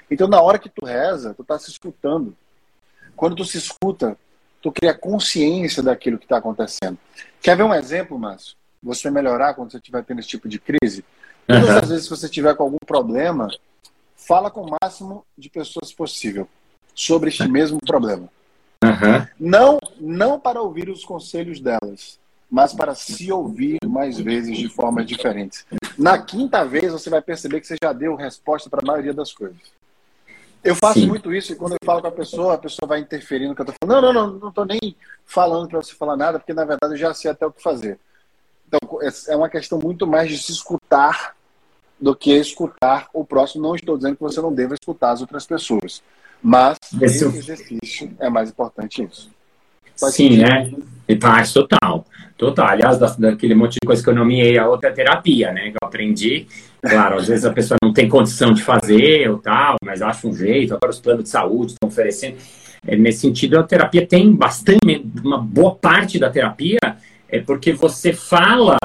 S2: Então, na hora que tu reza, tu está se escutando. Quando tu se escuta, tu cria consciência daquilo que está acontecendo. Quer ver um exemplo, Márcio? Você melhorar quando você estiver tendo esse tipo de crise? Todas uhum. as vezes que você tiver com algum problema, fala com o máximo de pessoas possível sobre este mesmo problema. Uhum. Não, não para ouvir os conselhos delas, mas para se ouvir mais vezes de formas diferentes. Na quinta vez, você vai perceber que você já deu resposta para a maioria das coisas. Eu faço Sim. muito isso e quando eu falo com a pessoa, a pessoa vai interferir no que eu estou falando. Não, não, não, não estou nem falando para você falar nada, porque na verdade eu já sei até o que fazer. Então, é uma questão muito mais de se escutar do que escutar o próximo. Não estou dizendo que você não deva escutar as outras pessoas. Mas esse exercício é mais importante isso.
S1: Pode Sim, né? Faz total. Total. Aliás, daquele monte de coisa que eu nomeei, a outra é terapia, né? Que eu aprendi. Claro, às vezes a pessoa não tem condição de fazer ou tal, mas acha um jeito. Agora os planos de saúde estão oferecendo. É, nesse sentido, a terapia tem bastante, uma boa parte da terapia é porque você fala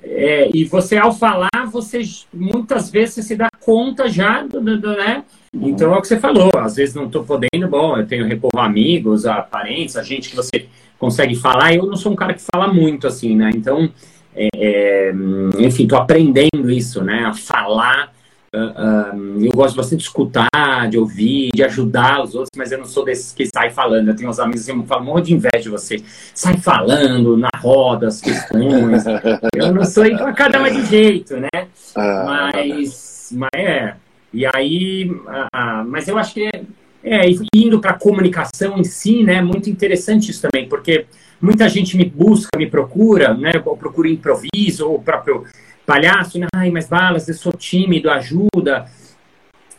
S1: é, e você, ao falar, você muitas vezes se dá conta já, do, do, do né? Então é o que você falou, às vezes não estou podendo, bom, eu tenho recorro a amigos, a parentes, a gente que você consegue falar. Eu não sou um cara que fala muito, assim, né? Então, é, é, enfim, estou aprendendo isso, né? A falar. Uh, uh, eu gosto bastante de escutar, de ouvir, de ajudar os outros, mas eu não sou desses que sai falando. Eu tenho uns amigos que falam um monte de inveja de você. Sai falando na roda as questões. eu não sou, então cada um é de jeito, né? Ah. Mas, mas é. E aí, uh, mas eu acho que é, é indo para a comunicação em si, né? Muito interessante isso também, porque muita gente me busca, me procura, né? Ou procura improviso, ou o próprio palhaço, né? ai, mas balas, eu sou tímido, ajuda.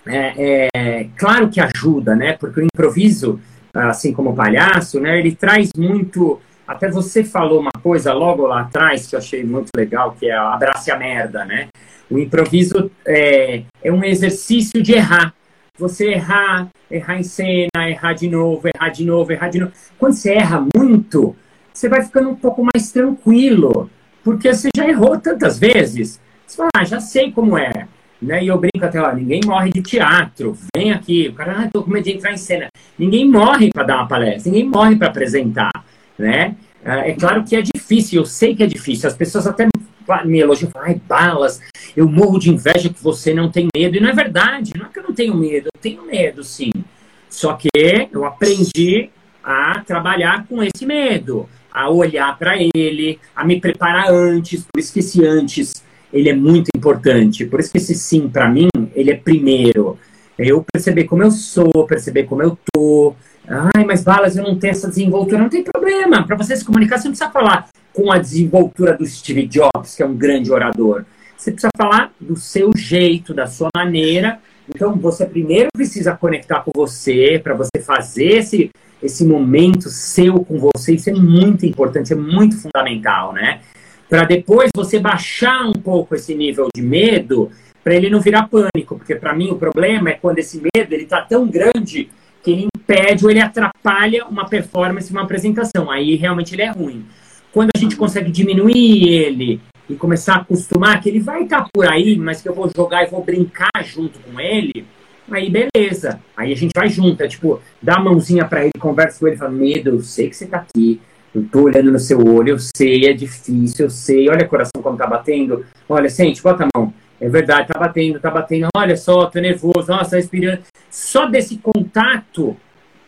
S1: É, é, claro que ajuda, né? Porque o improviso, assim como o palhaço, né? Ele traz muito. Até você falou uma coisa logo lá atrás que eu achei muito legal, que é abrace a merda, né? O improviso é, é um exercício de errar. Você errar, errar em cena, errar de novo, errar de novo, errar de novo. Quando você erra muito, você vai ficando um pouco mais tranquilo, porque você já errou tantas vezes. Você fala, ah, já sei como é. Né? E eu brinco até lá, ninguém morre de teatro. Vem aqui, o cara, ah, tô com medo de entrar em cena. Ninguém morre para dar uma palestra, ninguém morre para apresentar, né? É, é claro que é difícil, eu sei que é difícil. As pessoas até me elogiam, ai, balas, eu morro de inveja que você não tem medo. E não é verdade, não é que eu não tenho medo, eu tenho medo sim. Só que eu aprendi a trabalhar com esse medo, a olhar para ele, a me preparar antes. Por isso que esse antes ele é muito importante. Por isso que esse sim para mim ele é primeiro. Eu perceber como eu sou, perceber como eu tô. Ai, mas balas, eu não tenho essa desenvoltura. Não tem problema. Para você se comunicar, você não precisa falar com a desenvoltura do Steve Jobs, que é um grande orador. Você precisa falar do seu jeito, da sua maneira. Então, você primeiro precisa conectar com você, para você fazer esse, esse momento seu com você. Isso é muito importante, é muito fundamental, né? Para depois você baixar um pouco esse nível de medo, para ele não virar pânico. Porque, para mim, o problema é quando esse medo ele está tão grande que ele impede ou ele atrapalha uma performance, uma apresentação. Aí, realmente, ele é ruim. Quando a gente consegue diminuir ele e começar a acostumar que ele vai estar tá por aí, mas que eu vou jogar e vou brincar junto com ele, aí beleza. Aí a gente vai junto, é tipo, dá a mãozinha para ele, conversa com ele, fala, medo, eu sei que você tá aqui, eu tô olhando no seu olho, eu sei, é difícil, eu sei, olha o coração como tá batendo, olha, sente, bota a mão. É verdade, tá batendo, tá batendo. Olha só, tô nervoso, nossa, respirando. Só desse contato,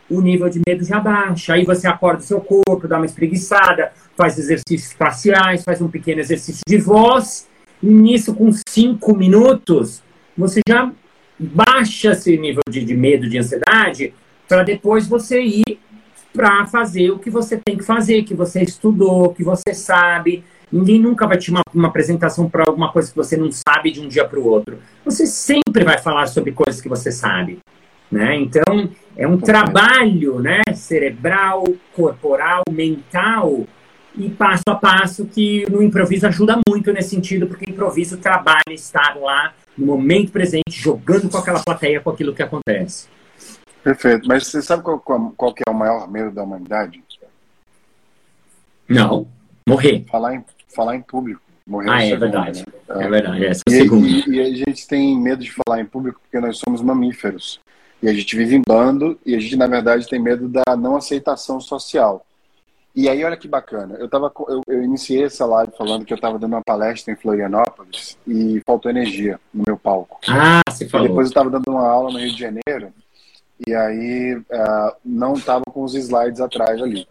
S1: o nível de medo já baixa. Aí você acorda o seu corpo, dá uma espreguiçada, faz exercícios faciais, faz um pequeno exercício de voz. E nisso, com cinco minutos, você já baixa esse nível de, de medo, de ansiedade, para depois você ir para fazer o que você tem que fazer, que você estudou, que você sabe. Ninguém nunca vai te uma, uma apresentação para alguma coisa que você não sabe de um dia para o outro. Você sempre vai falar sobre coisas que você sabe. Né? Então, é um trabalho né, cerebral, corporal, mental e passo a passo que no improviso ajuda muito nesse sentido, porque o improviso trabalha estar lá no momento presente, jogando com aquela plateia com aquilo que acontece.
S2: Perfeito. Mas você sabe qual, qual, qual é o maior medo da humanidade?
S1: Não. Morrer.
S2: Falar em, falar em público. Morrer
S1: ah, é
S2: segundo,
S1: verdade.
S2: Né?
S1: É verdade. Essa
S2: e,
S1: é a segunda.
S2: E, e, a gente tem medo de falar em público porque nós somos mamíferos. E a gente vive em bando e a gente, na verdade, tem medo da não aceitação social. E aí, olha que bacana. Eu, tava, eu, eu iniciei essa live falando que eu estava dando uma palestra em Florianópolis e faltou energia no meu palco.
S1: Ah, você falou.
S2: E depois eu estava dando uma aula no Rio de Janeiro e aí uh, não estava com os slides atrás ali.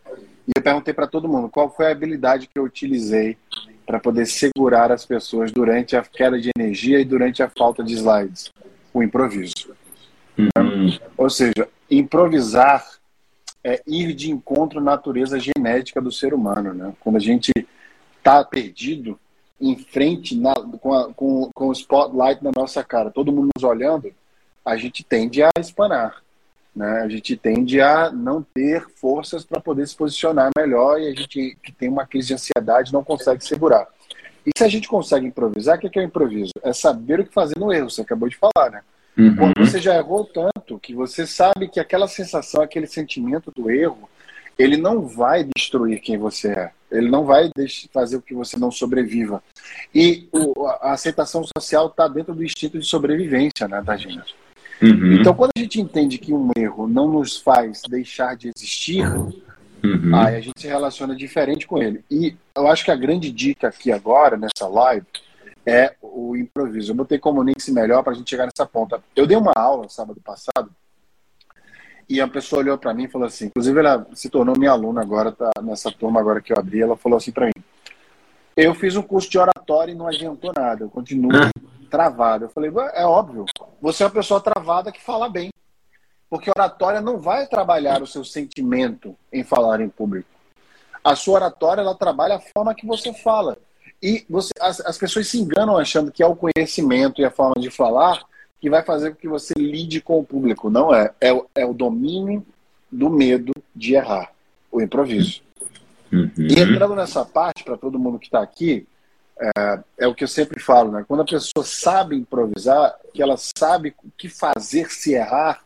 S2: E eu perguntei para todo mundo qual foi a habilidade que eu utilizei para poder segurar as pessoas durante a queda de energia e durante a falta de slides. O improviso.
S1: Uhum.
S2: Ou seja, improvisar é ir de encontro à natureza genética do ser humano. Né? Quando a gente está perdido em frente na, com, a, com, com o spotlight na nossa cara, todo mundo nos olhando, a gente tende a espanar. Né? A gente tende a não ter forças para poder se posicionar melhor e a gente que tem uma crise de ansiedade não consegue segurar. E se a gente consegue improvisar, o que é o improviso? É saber o que fazer no erro, você acabou de falar, né?
S1: Uhum.
S2: Quando você já errou tanto que você sabe que aquela sensação, aquele sentimento do erro, ele não vai destruir quem você é. Ele não vai fazer com que você não sobreviva. E o, a aceitação social está dentro do instinto de sobrevivência né, da gente.
S1: Uhum.
S2: Então, quando a gente entende que um erro não nos faz deixar de existir,
S1: Uhum.
S2: aí a gente se relaciona diferente com ele. E eu acho que a grande dica aqui agora, nessa live, é o improviso. Eu botei comunique-se melhor para a gente chegar nessa ponta. Eu dei uma aula sábado passado e a pessoa olhou para mim e falou assim, inclusive ela se tornou minha aluna agora, tá nessa turma agora que eu abri, ela falou assim para mim: "Eu fiz um curso de oratória e não adiantou nada, eu continuo travado". Eu falei: "É óbvio, você é uma pessoa travada que fala bem. Porque oratória não vai trabalhar o seu sentimento em falar em público. A sua oratória ela trabalha a forma que você fala. E você, as, as pessoas se enganam achando que é o conhecimento e a forma de falar que vai fazer com que você lide com o público. Não é. É, é o domínio do medo de errar, o improviso.
S1: Uhum.
S2: E entrando nessa parte, para todo mundo que está aqui, é, é, o que eu sempre falo, né? Quando a pessoa sabe improvisar, que ela sabe o que fazer se errar,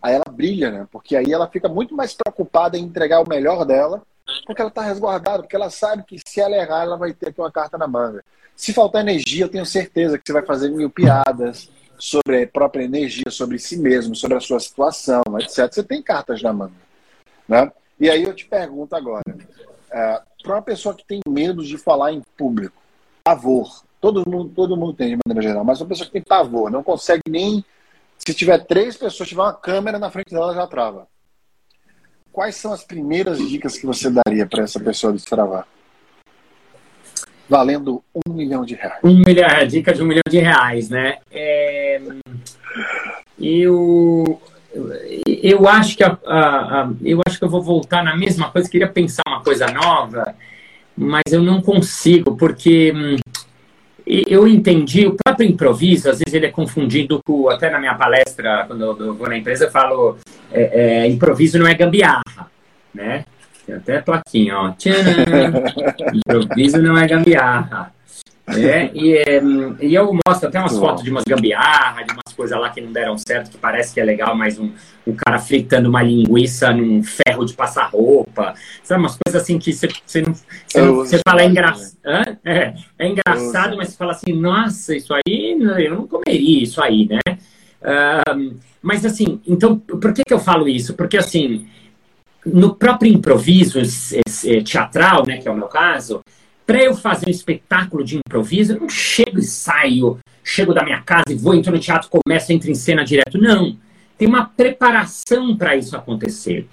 S2: aí ela brilha, né? Porque aí ela fica muito mais preocupada em entregar o melhor dela, porque ela está resguardada, porque ela sabe que se ela errar, ela vai ter aqui uma carta na manga. Se faltar energia, eu tenho certeza que você vai fazer mil piadas sobre a própria energia, sobre si mesmo, sobre a sua situação, etc. Você tem cartas na manga, né? E aí eu te pergunto agora, é, para uma pessoa que tem medo de falar em público, pavor. Todo mundo, todo mundo tem de maneira geral, mas uma pessoa que tem pavor, não consegue nem. Se tiver três pessoas, tiver uma câmera na frente dela, já trava. Quais são as primeiras dicas que você daria para essa pessoa destravar? Valendo um milhão de reais.
S1: Um milhão, a dica de um milhão de reais, né? É, eu, eu acho que a, a, a, eu acho que eu vou voltar na mesma coisa. Queria pensar uma coisa nova, mas eu não consigo, porque hum, eu entendi, o próprio improviso, às vezes ele é confundido com, até na minha palestra, quando eu vou na empresa, eu falo, é, é, improviso não é gambiarra, né? Tem até plaquinha, ó. Tcharam! improviso não é gambiarra. É, e, é, e eu mostro até umas fotos de umas gambiarra, de umas coisas lá que não deram certo, que parece que é legal, mas um, um cara fritando uma linguiça num ferro de passar roupa. Sabe, umas coisas assim que você, você, não, você, não, você fala é, engraçado, é, é engraçado, mas você fala assim, nossa, isso aí eu não comeria isso aí, né? Uh, mas assim, então, por que, que eu falo isso? Porque assim, no próprio improviso teatral, né, que é o meu caso, para eu fazer um espetáculo de improviso, eu não chego e saio, chego da minha casa e vou, entro no teatro, começo, entro em cena direto. Não. Tem uma preparação para isso acontecer.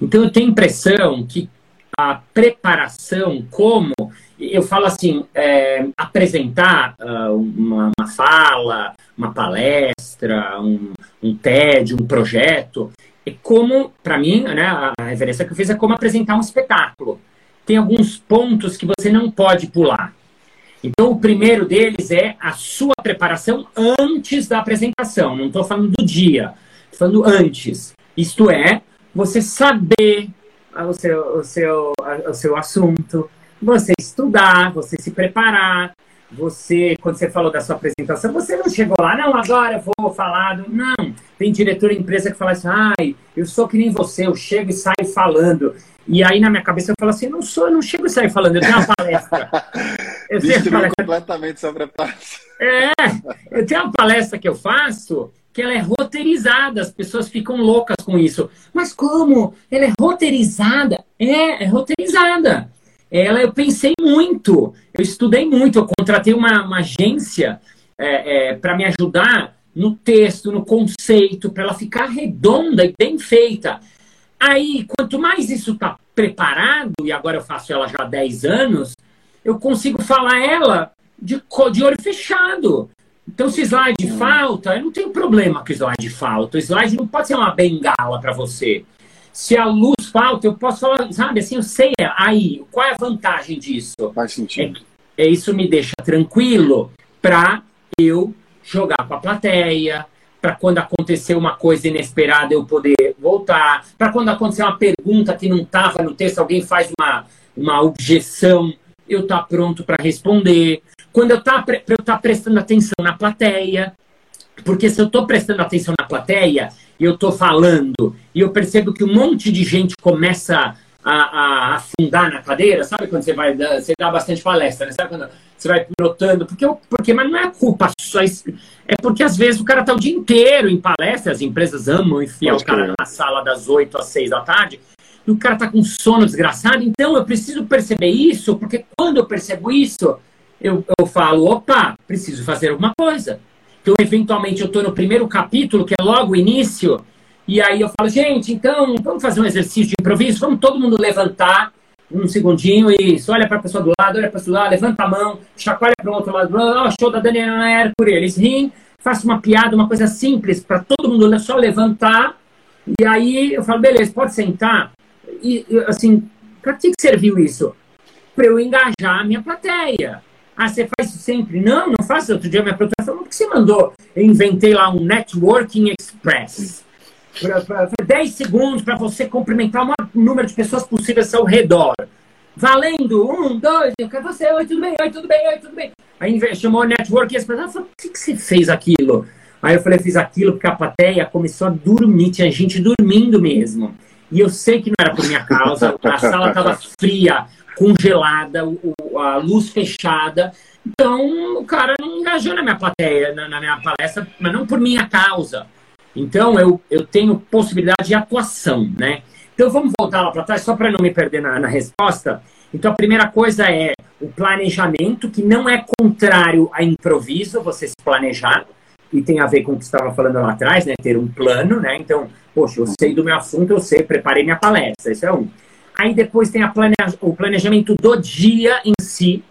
S1: Então eu tenho a impressão que a preparação, como eu falo assim, é, apresentar uh, uma, uma, fala, uma palestra, um, um TED, um projeto, é como, para mim, né, a referência que eu fiz é como apresentar um espetáculo. Tem alguns pontos que você não pode pular. Então, o primeiro deles é a sua preparação antes da apresentação. Não estou falando do dia, estou falando antes. Isto é, você saber o seu, o seu, o seu assunto, você estudar, você se preparar, você, quando você falou da sua apresentação, você não chegou lá, não, agora eu vou falar. Não, tem diretor de empresa que fala assim, ai, eu sou que nem você, eu chego e saio falando. E aí na minha cabeça eu falo assim, não sou, eu não chego e saio falando, eu tenho uma palestra.
S2: Eu tenho palestra... completamente sobre a palestra.
S1: É, eu tenho uma palestra que eu faço que ela é roteirizada, as pessoas ficam loucas com isso. Mas como? Ela é roteirizada? É, é roteirizada ela eu pensei muito, eu estudei muito, eu contratei uma, uma agência é, é, para me ajudar no texto, no conceito, para ela ficar redonda e bem feita. Aí, quanto mais isso está preparado, e agora eu faço ela já há 10 anos, eu consigo falar ela de, de olho fechado. Então, se slide hum. falta, eu não tenho problema com slide falta. O slide não pode ser uma bengala para você. Se a luz falta, eu posso falar, sabe, assim, eu sei aí, qual é a vantagem disso?
S2: Faz sentido.
S1: É, é isso me deixa tranquilo para eu jogar com a plateia, para quando acontecer uma coisa inesperada eu poder voltar, para quando acontecer uma pergunta que não estava no texto, alguém faz uma, uma objeção, eu estar tá pronto para responder. Quando eu tá, eu estar tá prestando atenção na plateia, porque se eu estou prestando atenção na plateia, e eu estou falando, e eu percebo que um monte de gente começa a, a, afundar na cadeira, sabe quando você vai, você dá bastante palestra, né? Sabe quando você vai notando, porque, porque mas não é culpa só, é porque às vezes o cara está o dia inteiro em palestra, as empresas amam enfiar o cara na sala das 8 às 6 da tarde, e o cara está com sono desgraçado, então eu preciso perceber isso, porque quando eu percebo isso, eu, eu falo, opa, preciso fazer alguma coisa. Então, eventualmente, eu estou no primeiro capítulo, que é logo o início, e aí eu falo, gente, então, vamos fazer um exercício de improviso? Vamos todo mundo levantar um segundinho e isso, olha para a pessoa do lado, olha para a pessoa do lado, levanta a mão, chacoalha para o outro lado, oh, show da Daniela Mercury, eles riem, faço uma piada, uma coisa simples, para todo mundo só levantar, e aí eu falo, beleza, pode sentar? E, assim, para que serviu isso? Para eu engajar a minha plateia. Ah, você faz sempre? Não, não faço. Outro dia minha produtora falou, por que você mandou? Eu inventei lá um Networking Express. Para 10 segundos para você cumprimentar o maior número de pessoas possíveis ao redor. Valendo! Um, dois, eu quero você, oi, tudo bem, oi, tudo bem, oi, tudo bem. Aí chamou o Networking Express. Ela falou, por que, que você fez aquilo? Aí eu falei, fiz aquilo porque a plateia começou a dormir, tinha gente dormindo mesmo. E eu sei que não era por minha causa, a sala estava fria, congelada, a luz fechada. Então, o cara não engajou na minha plateia, na, na, minha palestra, mas não por minha causa. Então, eu, eu tenho possibilidade de atuação, né? Então, vamos voltar lá para trás, só para não me perder na, na resposta. Então, a primeira coisa é o planejamento, que não é contrário a improviso, você se planejar, e tem a ver com o que estava falando lá atrás, né? Ter um plano, né? Então, poxa, eu sei do meu assunto, eu sei, preparei minha palestra, isso é um. Aí depois tem planeja o planejamento do dia em si,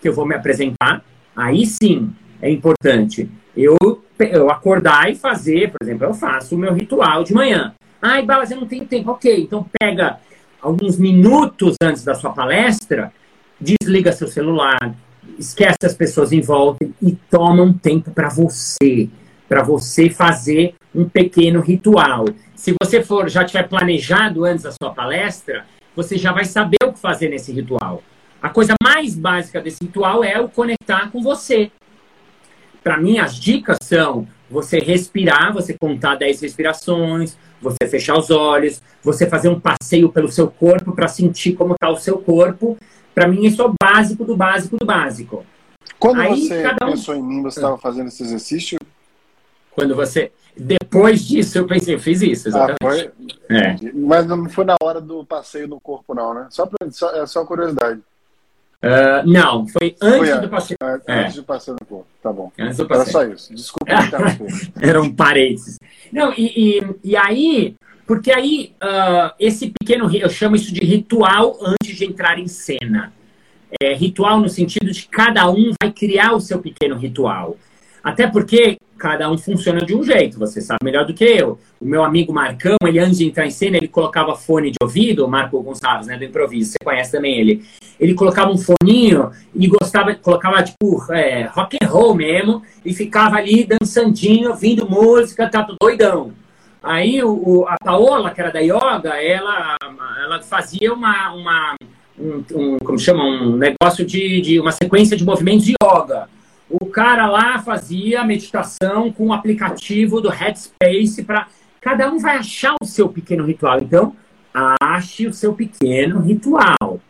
S1: que eu vou me apresentar. Aí sim é importante eu, eu acordar e fazer, por exemplo, eu faço o meu ritual de manhã. Ai, Balas, eu não tenho tempo. Ok, então pega alguns minutos antes da sua palestra, desliga seu celular, esquece as pessoas em volta e toma um tempo para você, para você fazer um pequeno ritual. Se você for já tiver planejado antes da sua palestra, você já vai saber o que fazer nesse ritual. A coisa mais básica desse ritual é o conectar com você. Para mim, as dicas são você respirar, você contar 10 respirações, você fechar os olhos, você fazer um passeio pelo seu corpo para sentir como está o seu corpo. Para mim, isso é o básico do básico do básico.
S2: Quando Aí, você um... pensou em mim, você estava fazendo esse exercício?
S1: Quando você. Depois disso, eu pensei, eu fiz isso, exatamente. Ah, foi?
S2: É. Mas não foi na hora do passeio no corpo, não, né? Só, pra, só, é só curiosidade.
S1: Uh, não, foi antes foi, do passeio.
S2: É, antes do passeio no corpo, tá bom.
S1: Antes do passeio.
S2: Era só isso. Desculpa
S1: Era um parênteses. Não, e, e, e, aí, porque aí, uh, esse pequeno, eu chamo isso de ritual antes de entrar em cena. É, ritual no sentido de cada um vai criar o seu pequeno ritual. Até porque cada um funciona de um jeito, você sabe melhor do que eu. O meu amigo Marcão, ele antes de entrar em cena, ele colocava fone de ouvido, Marco Gonçalves, né, do improviso, você conhece também ele. Ele colocava um foninho e gostava, colocava tipo é, rock and roll mesmo, e ficava ali dançandinho, ouvindo música, tá doidão. Aí o, a Paola, que era da yoga, ela, ela fazia uma, uma um, um, como chama, um negócio de, de uma sequência de movimentos de yoga. O cara lá fazia meditação com o aplicativo do Headspace para cada um vai achar o seu pequeno ritual. Então, ache o seu pequeno ritual,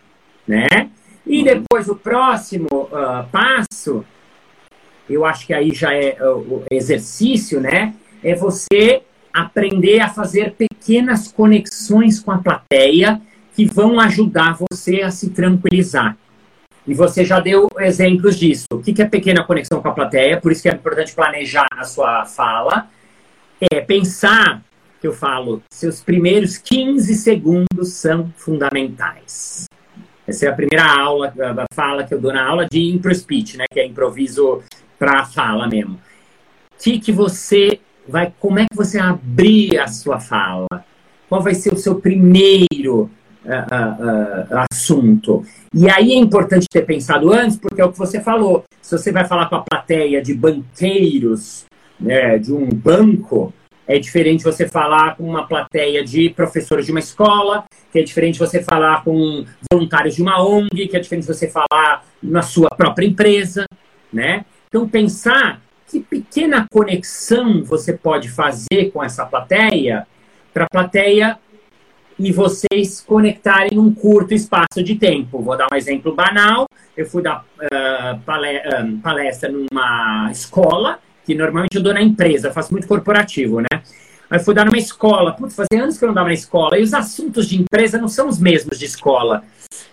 S1: né? E uhum. depois o próximo uh, passo, eu acho que aí já é uh, o exercício, né? É você aprender a fazer pequenas conexões com a plateia que vão ajudar você a se tranquilizar. E você já deu exemplos disso. O que é pequena conexão com a plateia? Por isso que é importante planejar a sua fala. É pensar, que eu falo, seus primeiros 15 segundos são fundamentais. Essa é a primeira aula, a fala que eu dou na aula de impro speech, né? Que é improviso para fala mesmo. Que, que você vai, como é que você abrir a sua fala? Qual vai ser o seu primeiro uh, uh, assunto. E aí é importante ter pensado antes, porque é o que você falou. Se você vai falar com a plateia de banqueiros, né, de um banco, é diferente você falar com uma plateia de professores de uma escola, que é diferente você falar com voluntários de uma ONG, que é diferente você falar na sua própria empresa, né? Então pensar que pequena conexão você pode fazer com essa plateia para a plateia e vocês conectarem um curto espaço de tempo. Vou dar um exemplo banal. Eu fui dar uh, palestra numa escola, que normalmente eu dou na empresa, faço muito corporativo, né? Aí fui dar numa escola. Putz, fazia anos que eu não dava na escola. E os assuntos de empresa não são os mesmos de escola.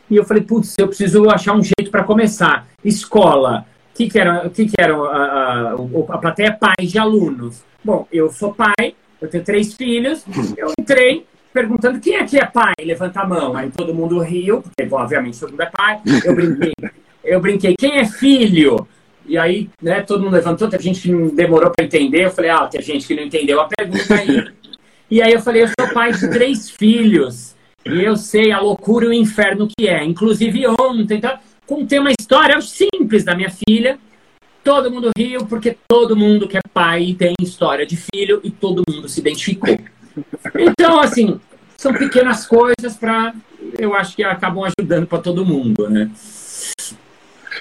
S1: E eu falei, putz, eu preciso achar um jeito para começar. Escola. O que, que era, que que era a, a, a plateia? Pais de alunos. Bom, eu sou pai, eu tenho três filhos, eu entrei, perguntando quem aqui é pai, levanta a mão. Aí todo mundo riu, porque obviamente todo mundo é pai. Eu brinquei, eu brinquei, quem é filho? E aí, né, todo mundo levantou, tem gente que demorou para entender. Eu falei, ah, tem gente que não entendeu a pergunta aí. E aí eu falei, eu sou pai de três filhos. E eu sei a loucura e o inferno que é. Inclusive ontem, tá? contei uma história simples da minha filha. Todo mundo riu, porque todo mundo que é pai tem história de filho e todo mundo se identificou. Então, assim, são pequenas coisas para, eu acho que acabam ajudando para todo mundo, né?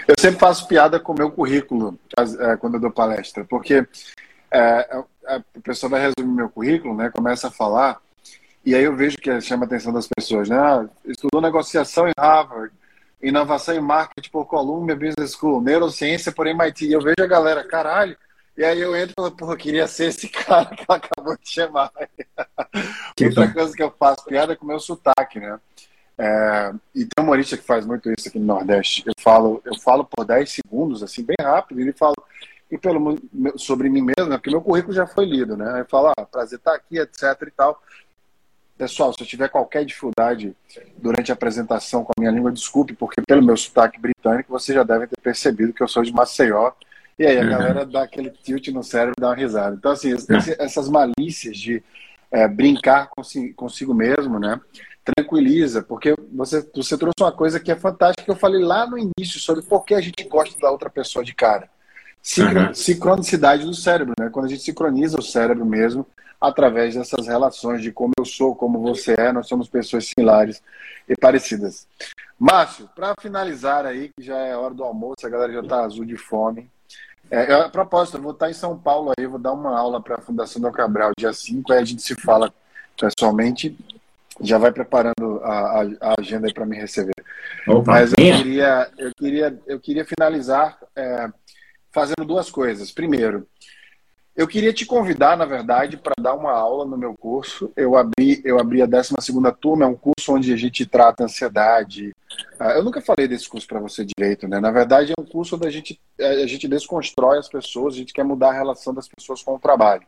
S2: Eu sempre faço piada com o meu currículo é, quando eu dou palestra, porque é, a pessoa vai resumir meu currículo, né? Começa a falar, e aí eu vejo que chama a atenção das pessoas, né? Ah, estudou negociação em Harvard, inovação em marketing por Columbia Business School, neurociência por MIT. E eu vejo a galera, caralho, e aí eu entro e falo, porra, queria ser esse cara que ela acabou de chamar. Outra coisa que eu faço piada é com o meu sotaque, né? É, e tem um humorista que faz muito isso aqui no Nordeste. Eu falo, eu falo por 10 segundos, assim, bem rápido, e ele fala e pelo, sobre mim mesmo, né? porque meu currículo já foi lido, né? Eu falo, ah, prazer estar aqui, etc e tal. Pessoal, se eu tiver qualquer dificuldade durante a apresentação com a minha língua, desculpe, porque pelo meu sotaque britânico, vocês já devem ter percebido que eu sou de Maceió, e aí a uhum. galera dá aquele tilt no cérebro e dá uma risada. Então, assim, essas malícias de é, brincar consigo, consigo mesmo, né? Tranquiliza, porque você, você trouxe uma coisa que é fantástica que eu falei lá no início sobre por que a gente gosta da outra pessoa de cara. uhum. Sincronicidade do cérebro, né? Quando a gente sincroniza o cérebro mesmo através dessas relações de como eu sou, como você é, nós somos pessoas similares e parecidas. Márcio, para finalizar aí, que já é hora do almoço, a galera já está azul de fome. É, a propósito, eu vou estar em São Paulo aí, vou dar uma aula para a Fundação do Cabral dia 5, aí a gente se fala pessoalmente. Já vai preparando a, a, a agenda para me receber. Opa, Mas eu queria, eu queria, eu queria finalizar é, fazendo duas coisas. Primeiro, Eu queria te convidar, na verdade, para dar uma aula no meu curso. Eu abri, eu abri a 12 turma, é um curso onde a gente trata ansiedade. Ah, eu nunca falei desse curso para você direito, né? Na verdade, é um curso onde a gente, a gente desconstrói as pessoas, a gente quer mudar a relação das pessoas com o trabalho.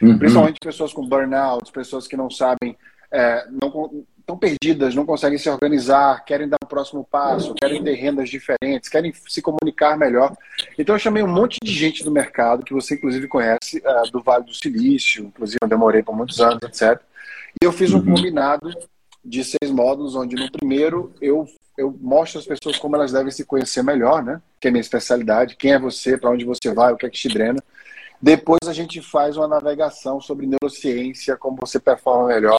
S2: Uhum. Principalmente pessoas com burnout, pessoas que não sabem, é, não, estão perdidas, não conseguem se organizar, querem dar o um próximo passo, querem ter rendas diferentes, querem se comunicar melhor. Então eu chamei um monte de gente do mercado, que você inclusive conhece, uh, do Vale do Silício, inclusive eu demorei por muitos anos, etc. E eu fiz um uhum. combinado de seis módulos, onde no primeiro eu, eu mostro às pessoas como elas devem se conhecer melhor, né? Que é a minha especialidade, quem é você, para onde você vai, o que é que te drena. Depois a gente faz uma navegação sobre neurociência, como você performa melhor,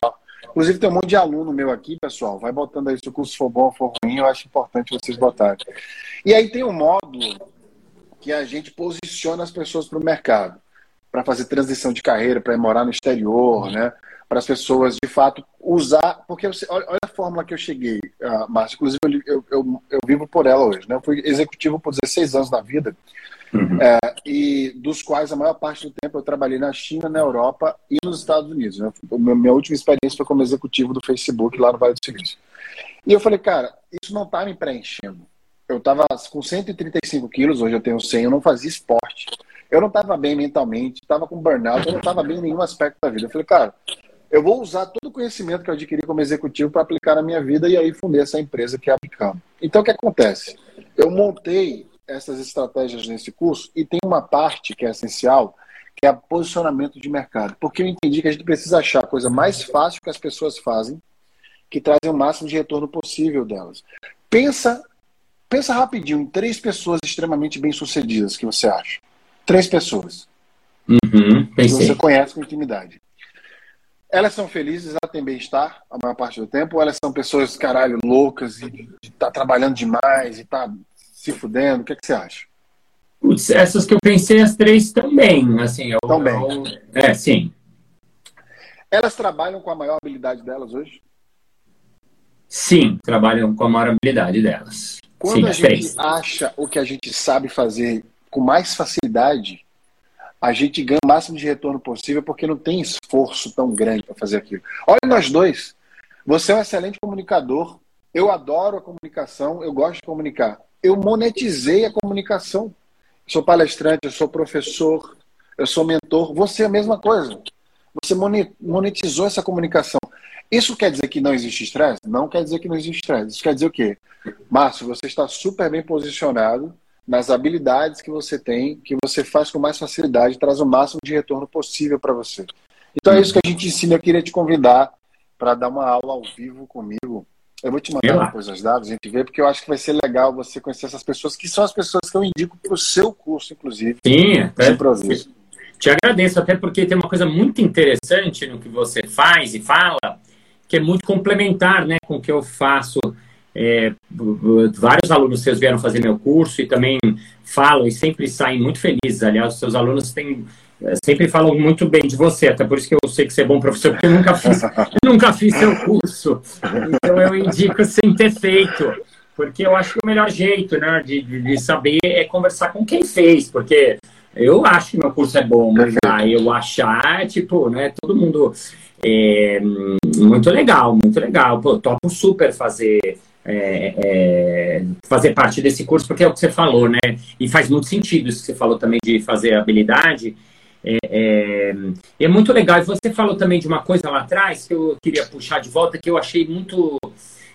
S2: Inclusive, tem um monte de aluno meu aqui, pessoal. Vai botando aí se o curso for bom ou for ruim, eu acho importante vocês botarem. E aí tem um módulo que a gente posiciona as pessoas para o mercado, para fazer transição de carreira, para ir morar no exterior, né? Para as pessoas, de fato, usar. Porque olha a fórmula que eu cheguei, uh, Márcio. Inclusive, eu, eu, eu, vivo por ela hoje. Né? Eu fui executivo por 16 anos na vida. Uhum. É, e dos quais a maior parte do tempo eu trabalhei na China, na Europa e nos Estados Unidos. Né? Minha última experiência foi como executivo do Facebook lá no Vale do Silício. E eu falei, cara, isso não está me preenchendo. Eu estava com 135 quilos, hoje eu tenho 100, eu não fazia esporte. Eu não estava bem mentalmente, estava com burnout, eu não estava bem em nenhum aspecto da vida. Eu falei, cara, eu vou usar todo o conhecimento que eu adquiri como executivo para aplicar na minha vida e aí fundei essa empresa que é a. Então, o que acontece? Eu montei essas estratégias nesse curso e tem uma parte que é essencial, que é o posicionamento de mercado. Porque eu entendi que a gente precisa achar a coisa mais fácil que as pessoas fazem, que trazem o máximo de retorno possível delas. Pensa, pensa rapidinho em três pessoas extremamente bem-sucedidas que você acha. Três pessoas.
S1: Uhum,
S2: que você conhece com intimidade. Elas são felizes, elas têm bem-estar a maior parte do tempo, ou elas são pessoas, caralho, loucas e tá trabalhando demais e tá se fudendo? O que, é que você acha?
S1: Putz, essas que eu pensei, as três também. Assim, eu,
S2: também.
S1: Eu, é, sim.
S2: Elas trabalham com a maior habilidade delas hoje?
S1: Sim, trabalham com a maior habilidade delas.
S2: Quando
S1: sim,
S2: a gente três. acha o que a gente sabe fazer com mais facilidade, a gente ganha o máximo de retorno possível porque não tem esforço tão grande para fazer aquilo. Olha nós dois. Você é um excelente comunicador. Eu adoro a comunicação, eu gosto de comunicar eu monetizei a comunicação. Eu sou palestrante, eu sou professor, eu sou mentor. Você é a mesma coisa. Você monetizou essa comunicação. Isso quer dizer que não existe estresse? Não quer dizer que não existe estresse. Isso quer dizer o quê? Márcio, você está super bem posicionado nas habilidades que você tem, que você faz com mais facilidade, traz o máximo de retorno possível para você. Então é isso que a gente ensina. Eu queria te convidar para dar uma aula ao vivo comigo eu vou te mandar depois os dados, a gente vê, porque eu acho que vai ser legal você conhecer essas pessoas, que são as pessoas que eu indico para o seu curso, inclusive.
S1: Sim, até improviso. Te agradeço, até porque tem uma coisa muito interessante no que você faz e fala, que é muito complementar né, com o que eu faço. É, vários alunos seus vieram fazer meu curso e também falam e sempre saem muito felizes. Aliás, os seus alunos têm sempre falam muito bem de você, até por isso que eu sei que você é bom professor, porque eu nunca fiz, nunca fiz seu curso. Então eu indico sem ter feito, porque eu acho que o melhor jeito né, de, de saber é conversar com quem fez, porque eu acho que meu curso é bom, mas aí eu achar, tipo, né, todo mundo é, muito legal, muito legal. Pô, topo super fazer. É, é, fazer parte desse curso, porque é o que você falou, né? E faz muito sentido isso que você falou também de fazer habilidade. É, é, é, muito legal. E você falou também de uma coisa lá atrás que eu queria puxar de volta, que eu achei muito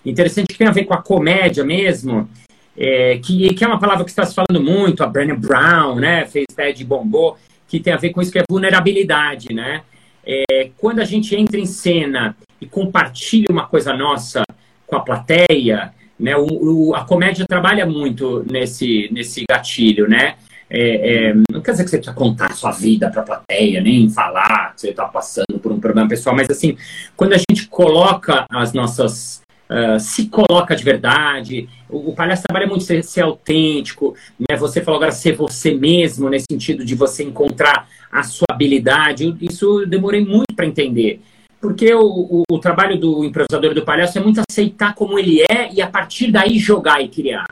S1: interessante, que tem a ver com a comédia mesmo, é, que, que é uma palavra que está se falando muito, a Brené Brown, né, fez TED bombou, que tem a ver com isso que é vulnerabilidade, né? É, quando a gente entra em cena e compartilha uma coisa nossa com a plateia, né, o, o, a comédia trabalha muito nesse, nesse gatilho, né? É, é, não quer dizer que você precisa contar a sua vida para a plateia, nem falar que você está passando por um problema pessoal, mas assim, quando a gente coloca as nossas. Uh, se coloca de verdade, o, o palhaço trabalha muito ser, ser autêntico, né? Você falou agora ser você mesmo, nesse sentido de você encontrar a sua habilidade. Isso eu demorei muito para entender. Porque o, o, o trabalho do improvisador do palhaço é muito aceitar como ele é e a partir daí jogar e criar.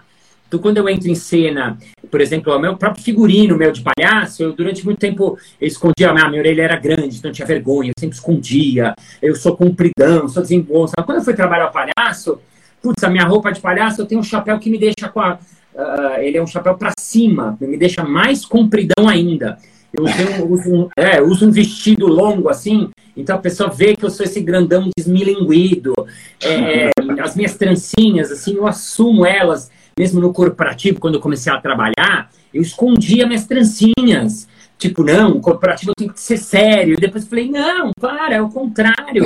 S1: Então, quando eu entro em cena, por exemplo, o meu próprio figurino meu de palhaço, eu durante muito tempo eu escondia, a minha, minha orelha era grande, então eu tinha vergonha, eu sempre escondia, eu sou compridão, sou desengonçado. Quando eu fui trabalhar o palhaço, putz, a minha roupa de palhaço, eu tenho um chapéu que me deixa com a. Uh, ele é um chapéu para cima, me deixa mais compridão ainda. Eu uso, um, é, uso um vestido longo assim, então a pessoa vê que eu sou esse grandão desmilinguido. É, as minhas trancinhas, assim, eu assumo elas, mesmo no corporativo, quando eu comecei a trabalhar, eu escondia minhas trancinhas. Tipo, não, o corporativo tem que ser sério. E depois falei, não, para, é o contrário.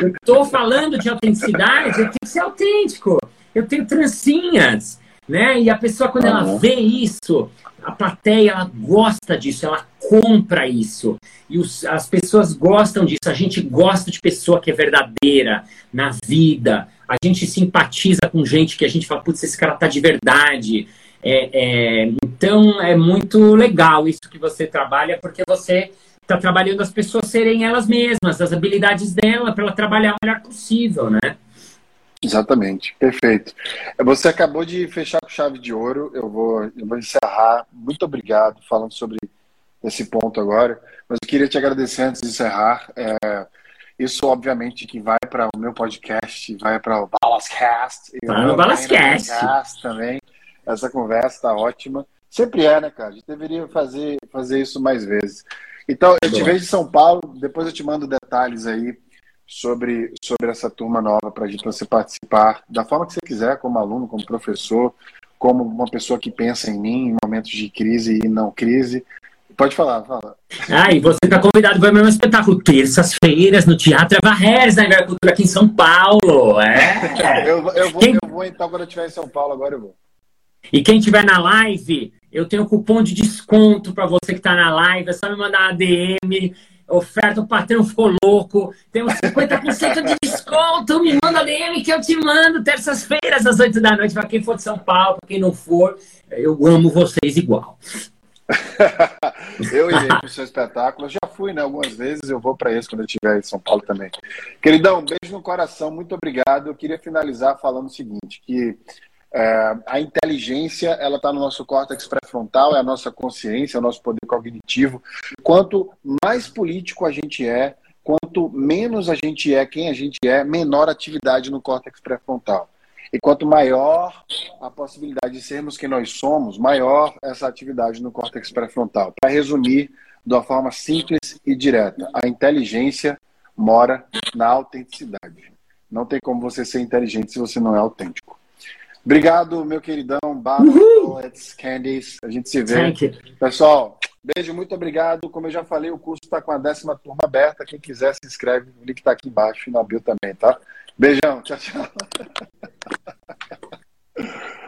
S1: Eu estou falando de autenticidade, eu tenho que ser autêntico. Eu tenho trancinhas, né? E a pessoa, quando ela vê isso, a plateia ela gosta disso, ela compra isso. E os, as pessoas gostam disso. A gente gosta de pessoa que é verdadeira na vida. A gente simpatiza com gente que a gente fala, putz, esse cara tá de verdade. É, é, então é muito legal isso que você trabalha, porque você está trabalhando as pessoas serem elas mesmas, as habilidades dela, para ela trabalhar o melhor possível, né?
S2: Exatamente, perfeito. Você acabou de fechar com chave de ouro. Eu vou, eu vou encerrar. Muito obrigado falando sobre esse ponto agora. Mas eu queria te agradecer antes de encerrar. É, isso, obviamente, que vai para o meu podcast, vai para o Balascast.
S1: Vai no Balascast.
S2: também. Essa conversa está ótima. Sempre é, né, cara? A gente deveria fazer, fazer isso mais vezes. Então, eu te vejo em São Paulo, depois eu te mando detalhes aí sobre, sobre essa turma nova para você participar da forma que você quiser, como aluno, como professor, como uma pessoa que pensa em mim em momentos de crise e não crise. Pode falar, fala.
S1: Ah, e você está convidado para o meu espetáculo terças-feiras no Teatro Varres, na Agricultura aqui em São Paulo. É.
S2: eu, eu, vou, quem... eu vou então quando eu estiver em São Paulo, agora eu vou.
S1: E quem estiver na live, eu tenho cupom de desconto para você que está na live. É só me mandar uma DM oferta, o patrão ficou louco, tem uns 50% de desconto, me manda DM que eu te mando terças-feiras às 8 da noite, para quem for de São Paulo, para quem não for, eu amo vocês igual.
S2: eu irei para o seu espetáculo, eu já fui né, algumas vezes, eu vou para esse quando eu estiver em São Paulo também. Queridão, beijo no coração, muito obrigado. Eu queria finalizar falando o seguinte, que é, a inteligência ela está no nosso córtex pré-frontal, é a nossa consciência, é o nosso poder cognitivo. Quanto mais político a gente é, quanto menos a gente é quem a gente é, menor atividade no córtex pré-frontal. E quanto maior a possibilidade de sermos quem nós somos, maior essa atividade no córtex pré-frontal. Para resumir de uma forma simples e direta, a inteligência mora na autenticidade. Não tem como você ser inteligente se você não é autêntico. Obrigado, meu queridão. Bullets, Candies. A gente se vê. Pessoal, beijo, muito obrigado. Como eu já falei, o curso está com a décima turma aberta. Quem quiser se inscreve. O link está aqui embaixo e na bio também, tá? Beijão, tchau, tchau.